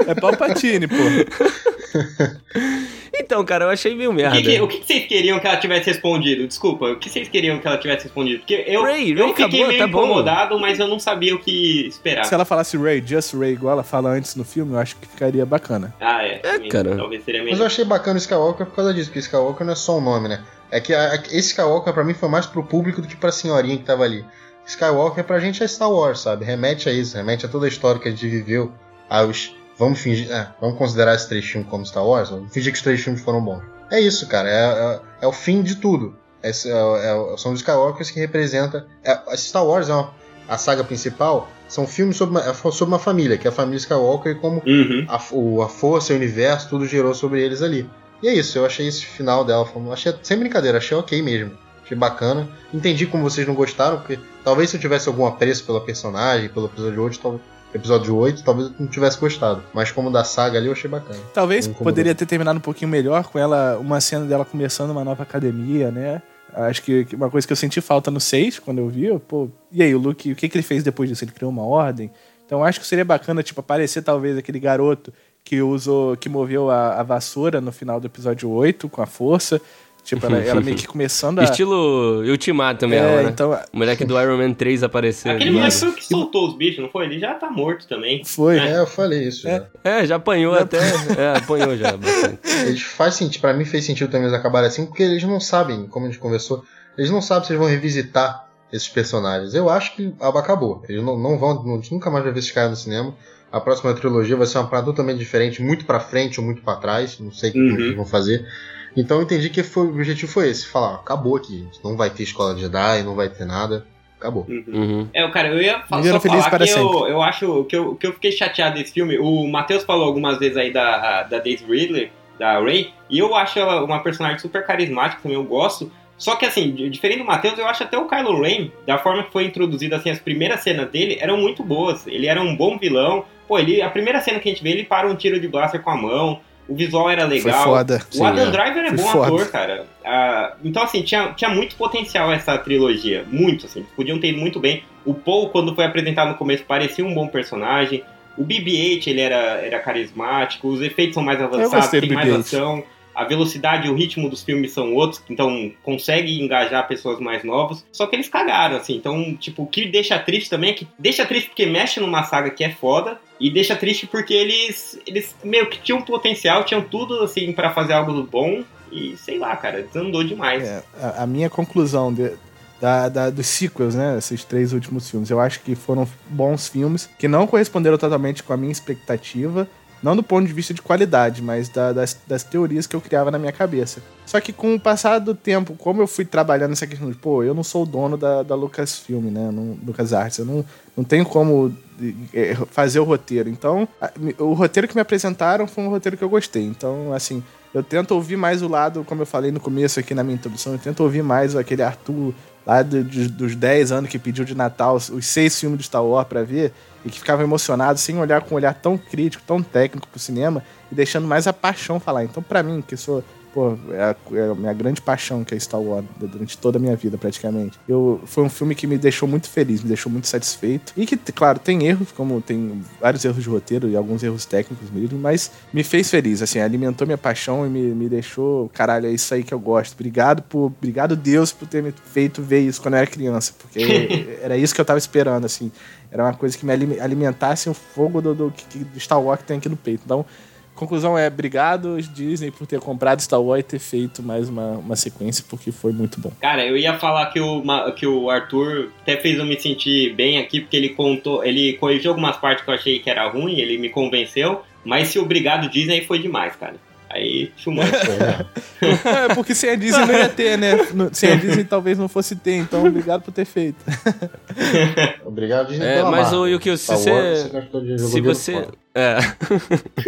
É Palpatine, pô. [laughs] Então, cara, eu achei meio merda. O que, o que vocês queriam que ela tivesse respondido? Desculpa, o que vocês queriam que ela tivesse respondido? Porque eu, Ray, eu Ray fiquei acabou, meio tá incomodado, bom. mas eu não sabia o que esperar. Se ela falasse Ray, just Ray, igual ela fala antes no filme, eu acho que ficaria bacana. Ah, é. É, cara. Talvez seria melhor. Mas eu achei bacana o Skywalker por causa disso, porque Skywalker não é só um nome, né? É que a, esse Skywalker pra mim foi mais pro público do que pra senhorinha que tava ali. Skywalker pra gente é Star Wars, sabe? Remete a isso, remete a toda a história que a gente viveu, aos Vamos fingir. É, vamos considerar esses três filmes como Star Wars? Vamos fingir que os três filmes foram bons. É isso, cara. É, é, é o fim de tudo. É, é, são os Skywalkers que representa. É, Star Wars é uma, a saga principal. São filmes sobre uma, é sobre uma família, que é a família Skywalker e como uhum. a, o, a força, o universo, tudo gerou sobre eles ali. E é isso, eu achei esse final dela. Achei, sem brincadeira, achei ok mesmo. Achei bacana. Entendi como vocês não gostaram, porque talvez se eu tivesse algum apreço pela personagem, pelo episódio 8, talvez episódio 8, talvez eu não tivesse gostado. Mas como da saga ali, eu achei bacana. Talvez poderia ter terminado um pouquinho melhor com ela, uma cena dela começando uma nova academia, né? Acho que uma coisa que eu senti falta no 6, quando eu vi, pô, e aí, o Luke, o que, que ele fez depois disso? Ele criou uma ordem? Então acho que seria bacana, tipo, aparecer talvez aquele garoto que usou, que moveu a, a vassoura no final do episódio 8 com a força Tipo, ela, ela meio que começando a. Estilo Ultimato também, é, ela, né? então. O moleque do Iron Man 3 apareceu. Aquele moleque foi o que soltou os bichos, não foi? Ele já tá morto também. Foi. É, eu falei isso. É. já. É, já apanhou até. É, apanhou já. bastante. Eles faz sentido, pra mim fez sentido também eles acabarem assim, porque eles não sabem, como a gente conversou, eles não sabem se eles vão revisitar esses personagens. Eu acho que acabou. Eles não, não vão, não- nunca mais vai ver esses caras no cinema. A próxima trilogia vai ser uma parada totalmente diferente, muito pra frente ou muito pra trás, não sei o que Uhum. eles vão fazer. Então eu entendi que foi, o objetivo foi esse, falar, acabou aqui, gente. não vai ter escola de Jedi, não vai ter nada, acabou. Uhum. Uhum. É, cara, eu ia fa- Viveram só felizes falar para que eu, sempre. eu acho que eu, que eu fiquei chateado desse filme. O Matheus falou algumas vezes aí da, da Daisy Ridley, da Ray, e eu acho ela uma personagem super carismática, também eu gosto. Só que assim, di- diferente do Matheus, eu acho até o Kylo Ren, da forma que foi introduzido assim, as primeiras cenas dele eram muito boas. Ele era um bom vilão. Pô, ele, a primeira cena que a gente vê, ele para um tiro de blaster com a mão. O visual era Foi legal. foda. O Sim, Adam é. Driver é Foi bom foda. ator, cara. Ah, então, assim, tinha, tinha muito potencial essa trilogia. Muito, assim. Podiam ter ido muito bem. O Paul, quando foi apresentado no começo, parecia um bom personagem. O BB-8, ele era, era carismático. Os efeitos são mais avançados, tem mais BB-8. ação. A velocidade e o ritmo dos filmes são outros, então consegue engajar pessoas mais novas. Só que eles cagaram, assim. Então, tipo, o que deixa triste também é que deixa triste porque mexe numa saga que é foda. E deixa triste porque eles, eles meio que tinham potencial, tinham tudo, assim, pra fazer algo bom. E sei lá, cara, desandou demais. É, a, a minha conclusão de- da, da- dos sequels, né? Esses três últimos filmes, eu acho que foram bons filmes que não corresponderam totalmente com a minha expectativa. Não do ponto de vista de qualidade, mas da- das, das teorias que eu criava na minha cabeça. Só que com o passar do tempo, como eu fui trabalhando nessa questão de, pô, eu não sou o dono da, da Lucasfilm, né? Não, Lucas Arts, eu não, não tenho como eh, fazer o roteiro. Então, o roteiro que me apresentaram foi um roteiro que eu gostei. Então, assim, eu tento ouvir mais o lado, como eu falei no começo aqui na minha introdução, eu tento ouvir mais aquele Arthur lá do- dos, dos 10 anos que pediu de Natal os seis filmes de Star Wars pra ver e que ficava emocionado sem olhar com um olhar tão crítico, tão técnico pro cinema e deixando mais a paixão falar. Então, pra mim, que sou pô, é a, é a minha grande paixão que é Star Wars durante toda a minha vida, praticamente. Eu, foi um filme que me deixou muito feliz, me deixou muito satisfeito. E que, claro, tem erros, como tem vários erros de roteiro e alguns erros técnicos mesmo, mas me fez feliz, assim, alimentou minha paixão e me, me deixou, caralho, é isso aí que eu gosto. Obrigado por, obrigado Deus por ter me feito ver isso quando eu era criança, porque [laughs] era isso que eu tava esperando, assim. Era uma coisa que me alime- alimentasse o fogo do, do, que- do Star Wars que tem aqui no peito. Então, Conclusão é, obrigado Disney por ter comprado Star Wars e ter feito mais uma, uma sequência, porque foi muito bom. Cara, eu ia falar que o, que o Arthur até fez eu me sentir bem aqui, porque ele contou, ele corrigiu algumas partes que eu achei que era ruim, ele me convenceu, mas se obrigado Disney foi demais, cara. Aí, chumou. [laughs] [laughs] é, porque sem a Disney não ia ter, né? Sem a Disney talvez não fosse ter, então obrigado por ter feito. [laughs] Obrigado, Disney, É, pela mas marca. o Yukio, se você- Wars, Se você. É.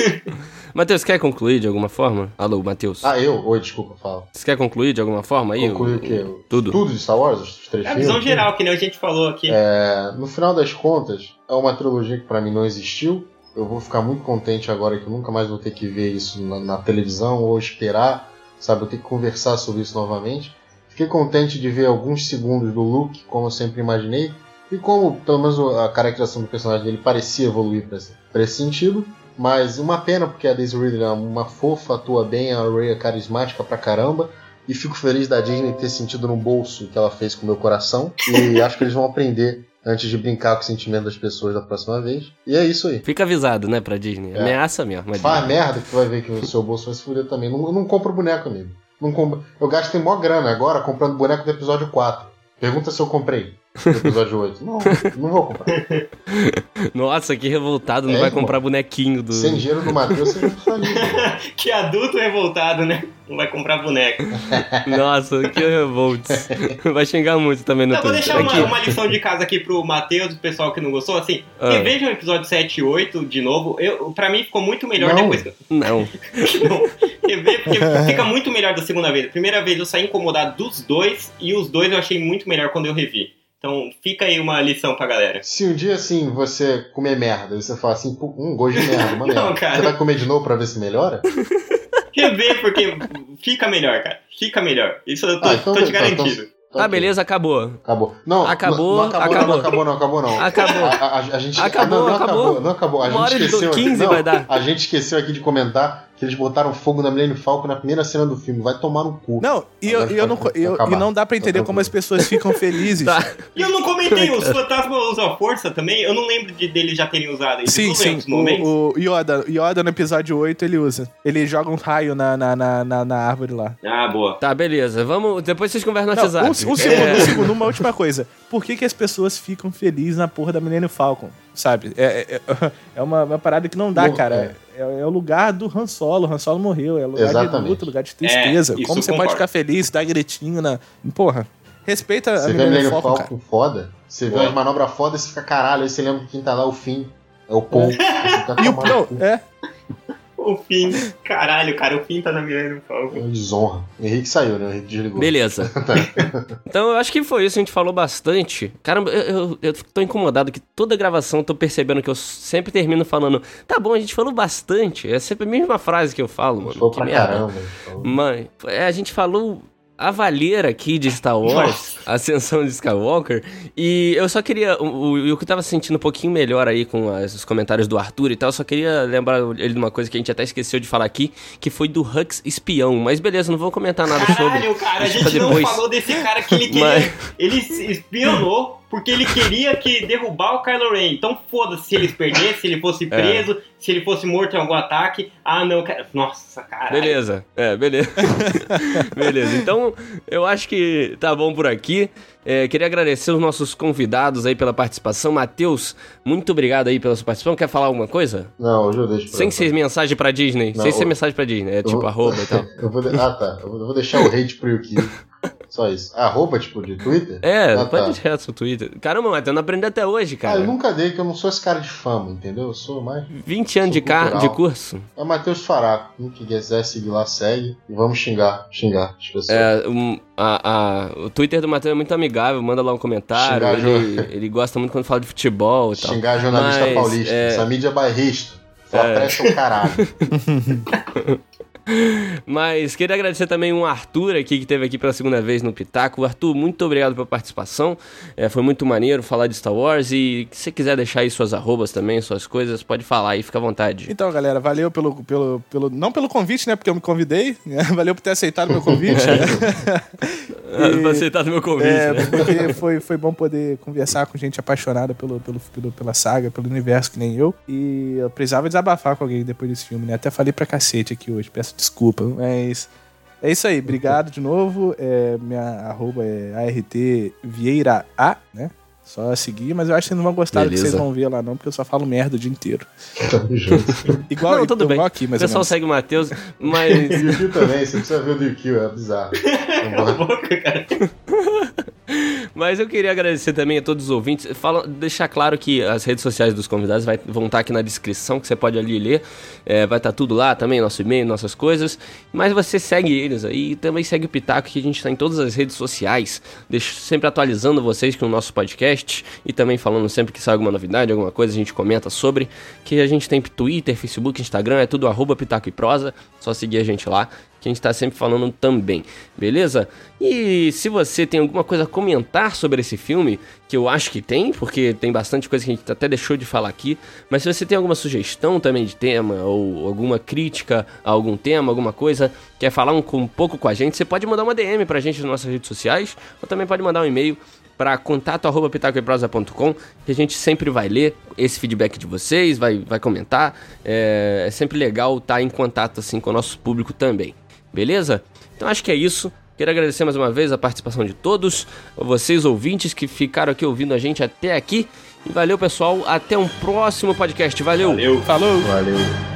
[laughs] Matheus, quer concluir de alguma forma? Alô, Matheus. Ah, eu? Oi, desculpa, fala. Você quer concluir de alguma forma aí? Concluir o quê? Tudo. Tudo de Star Wars? Os três É a filmes? visão geral, que nem a gente falou aqui. É, no final das contas, é uma trilogia que pra mim não existiu. Eu vou ficar muito contente agora que eu nunca mais vou ter que ver isso na, na televisão ou esperar, sabe? Eu ter que conversar sobre isso novamente. Fiquei contente de ver alguns segundos do Luke, como eu sempre imaginei, e como, pelo menos, a caracterização do personagem dele parecia evoluir pra esse, sentido. Mas uma pena, porque a Daisy Ridley é uma fofa, atua bem, a Ray é carismática pra caramba. E fico feliz da Disney ter sentido no bolso o que ela fez com o meu coração. E [laughs] acho que eles vão aprender antes de brincar com o sentimento das pessoas da próxima vez. E é isso aí. Fica avisado, né, pra Disney. É. Ameaça mesmo. Faz merda que tu vai ver que o seu bolso vai se fuder também. Não, não compro boneco, amigo. Não. Eu gastei mó grana agora comprando boneco do episódio 4. Pergunta se eu comprei episódio 8. Não, não vou comprar. [laughs] Nossa, que revoltado. Não É, vai irmão. comprar bonequinho do. Sem dinheiro do Matheus, você não. [laughs] Que adulto revoltado, né? Não vai comprar boneco. [laughs] Nossa, que revoltos. Vai xingar muito também no Então, vou Twitter. deixar uma, uma lição de casa aqui pro Matheus, o pessoal que não gostou. Assim, Ah. revejam o episódio 7 e 8 de novo. Eu, pra mim ficou muito melhor Não. depois que Não. Não, rever, porque fica muito melhor da segunda vez. A primeira vez eu saí incomodado dos dois, e os dois eu achei muito melhor quando eu revi. Então fica aí uma lição pra galera. Se um dia assim você comer merda e você fala assim, "Pô, um gosto de merda, uma [laughs] Não, merda. cara. Você vai comer de novo pra ver se melhora? [laughs] Rever, porque fica melhor, cara. Fica melhor. Isso eu tô, Ah, então tô te beleza, garantido. Então, Ah, ok. beleza, acabou. Acabou. Não, Acabou, não, não acabou, acabou. Não, acabou, não, acabou, não. Acabou. A, a- a gente, Acabou, não, não acabou. Não acabou. A gente hora esqueceu do- aqui- 15 não, vai dar. A gente esqueceu aqui de comentar que eles botaram fogo na Millennium Falcon na primeira cena do filme. Vai tomar no cu. Não, e, eu, e eu não, eu, e não dá pra entender como as pessoas ficam felizes. [laughs] tá. E eu não comentei, os [laughs] fantasmas usam a força também? Eu não lembro de dele já terem usado isso. Sim, sim. O, o Yoda, Yoda no episódio 8 ele usa. Ele joga um raio na, na, na, na, na árvore lá. Ah, boa. Tá, beleza. Vamos. Depois vocês conversam no WhatsApp. Um, um segundo, é. um segundo, uma última coisa. Por que, que as pessoas ficam felizes na porra da Millennium Falcon? Sabe? É, é, é [laughs] uma, uma parada que não dá, cara. É. é. é, o lugar do Han Solo. O Han Solo morreu. É lugar Exatamente. de luto, lugar de tristeza. É, Como você concordo. pode ficar feliz, dar gritinho na. Porra. Respeita você a Millennium Falcon, Falcon foda. Você vê as manobras foda e você fica caralho. Aí você lembra que quem tá lá o fim. É o Paul. [laughs] e o Paul, é. O fim, caralho, cara, o fim tá na Millennium Falcon. Uma desonra. O Henrique saiu, né? O Henrique desligou. Beleza. [laughs] Tá. então eu acho que foi isso, a gente falou bastante. Caramba, eu, eu, eu tô incomodado que toda gravação eu tô percebendo que eu sempre termino falando, tá bom, a gente falou bastante. É sempre a mesma frase que eu falo, mano. Falou pra merda. caramba. Mãe, é, a gente falou a valheira aqui de Star Wars, a Ascensão de Skywalker, e eu só queria, o, o, eu tava sentindo um pouquinho melhor aí com as, os comentários do Arthur e tal, só queria lembrar ele de uma coisa que a gente até esqueceu de falar aqui, que foi do Hux espião, mas beleza, não vou comentar nada Caralho, sobre. Caralho, cara, a gente não falou desse cara que ele [laughs] queria, mas... ele espionou porque ele queria que derrubar o Kylo Ren. Então foda-se se eles perdessem, se ele fosse é. preso, é. se ele fosse morto em algum ataque. Ah, não, cara. Nossa, cara. Beleza. É, beleza. [laughs] beleza. Então, eu acho que tá bom por aqui. É, queria agradecer os nossos convidados aí pela participação. Matheus, muito obrigado aí pela sua participação. Quer falar alguma coisa? Não, hoje eu deixo. Sem ser mensagem pra Disney. Não, Sem ser mensagem pra Disney. É tipo vou... arroba e tal. [laughs] eu vou de... Ah, tá. Eu vou deixar o hate pro Yuki. [laughs] Só isso. Arroba, tipo, de Twitter? É, ah, pode tá. deixar seu Twitter. Caramba, mas eu não aprendi até hoje, cara. Ah, eu nunca dei, que eu não sou esse cara de fama, entendeu? Eu sou mais. 20 anos de, car de curso. É o Matheus Fará. Quem quiser seguir lá, segue. E vamos xingar, xingar as pessoas. É, um, a, a, o Twitter do Matheus é muito amigável, manda lá um comentário. Ele, [laughs] ele, gosta muito quando fala de futebol e tal. Xingar jornalista mas, paulista. É... Essa mídia bairrista. Só é... presta o caralho. [laughs] Mas queria agradecer também um Arthur aqui que teve aqui pela segunda vez no Pitaco. Arthur, muito obrigado pela participação. É, foi muito maneiro falar de Star Wars e se você quiser deixar aí suas arrobas também, suas coisas, pode falar aí, fica à vontade. Então, galera, valeu pelo, pelo, pelo não pelo convite, né, porque eu me convidei, né? [laughs] valeu por ter aceitado meu convite. e, [laughs] por aceitado meu convite. É, né? porque foi, foi bom poder conversar com gente apaixonada pelo, pelo, pelo, pela saga, pelo universo que nem eu. E eu precisava desabafar com alguém depois desse filme, né? Até falei pra cacete aqui hoje, peço desculpa, mas é isso aí. Obrigado de novo. É, minha arroba é ART Vieira A, né? Só seguir, mas eu acho que vocês não vão gostar Beleza. do que vocês vão ver lá, não, porque eu só falo merda o dia inteiro. [laughs] igual não, tudo bem. aqui, mas O pessoal segue o Matheus, [laughs] mas. e o Kill também, você precisa ver o do Kill, é bizarro. [laughs] Cala a boca, cara. Mas eu queria agradecer também a todos os ouvintes. Fala, deixar claro que as redes sociais dos convidados vai, vão estar aqui na descrição, que você pode ali ler. É, vai estar tudo lá também, nosso e-mail, nossas coisas. Mas você segue eles aí e também segue o Pitaco, que a gente está em todas as redes sociais. Deixo sempre atualizando vocês com o nosso podcast e também falando sempre que sai alguma novidade, alguma coisa, a gente comenta sobre. Que a gente tem Twitter, Facebook, Instagram, é tudo arroba Pitaco e Prosa. Só seguir a gente lá que a gente está sempre falando também, beleza? E se você tem alguma coisa a comentar sobre esse filme, que eu acho que tem, porque tem bastante coisa que a gente até deixou de falar aqui, mas se você tem alguma sugestão também de tema, ou alguma crítica a algum tema, alguma coisa, quer falar um, um pouco com a gente, você pode mandar uma DM pra gente nas nossas redes sociais, ou também pode mandar um e-mail para contato@pitacoeprosa.com, que a gente sempre vai ler esse feedback de vocês, vai, vai comentar. É, é sempre legal estar em contato assim com o nosso público também. Beleza? Então acho que é isso. Quero agradecer mais uma vez a participação de todos, vocês ouvintes que ficaram aqui ouvindo a gente até aqui. E valeu, pessoal. Até um próximo podcast. Valeu. Valeu. Falou. Valeu.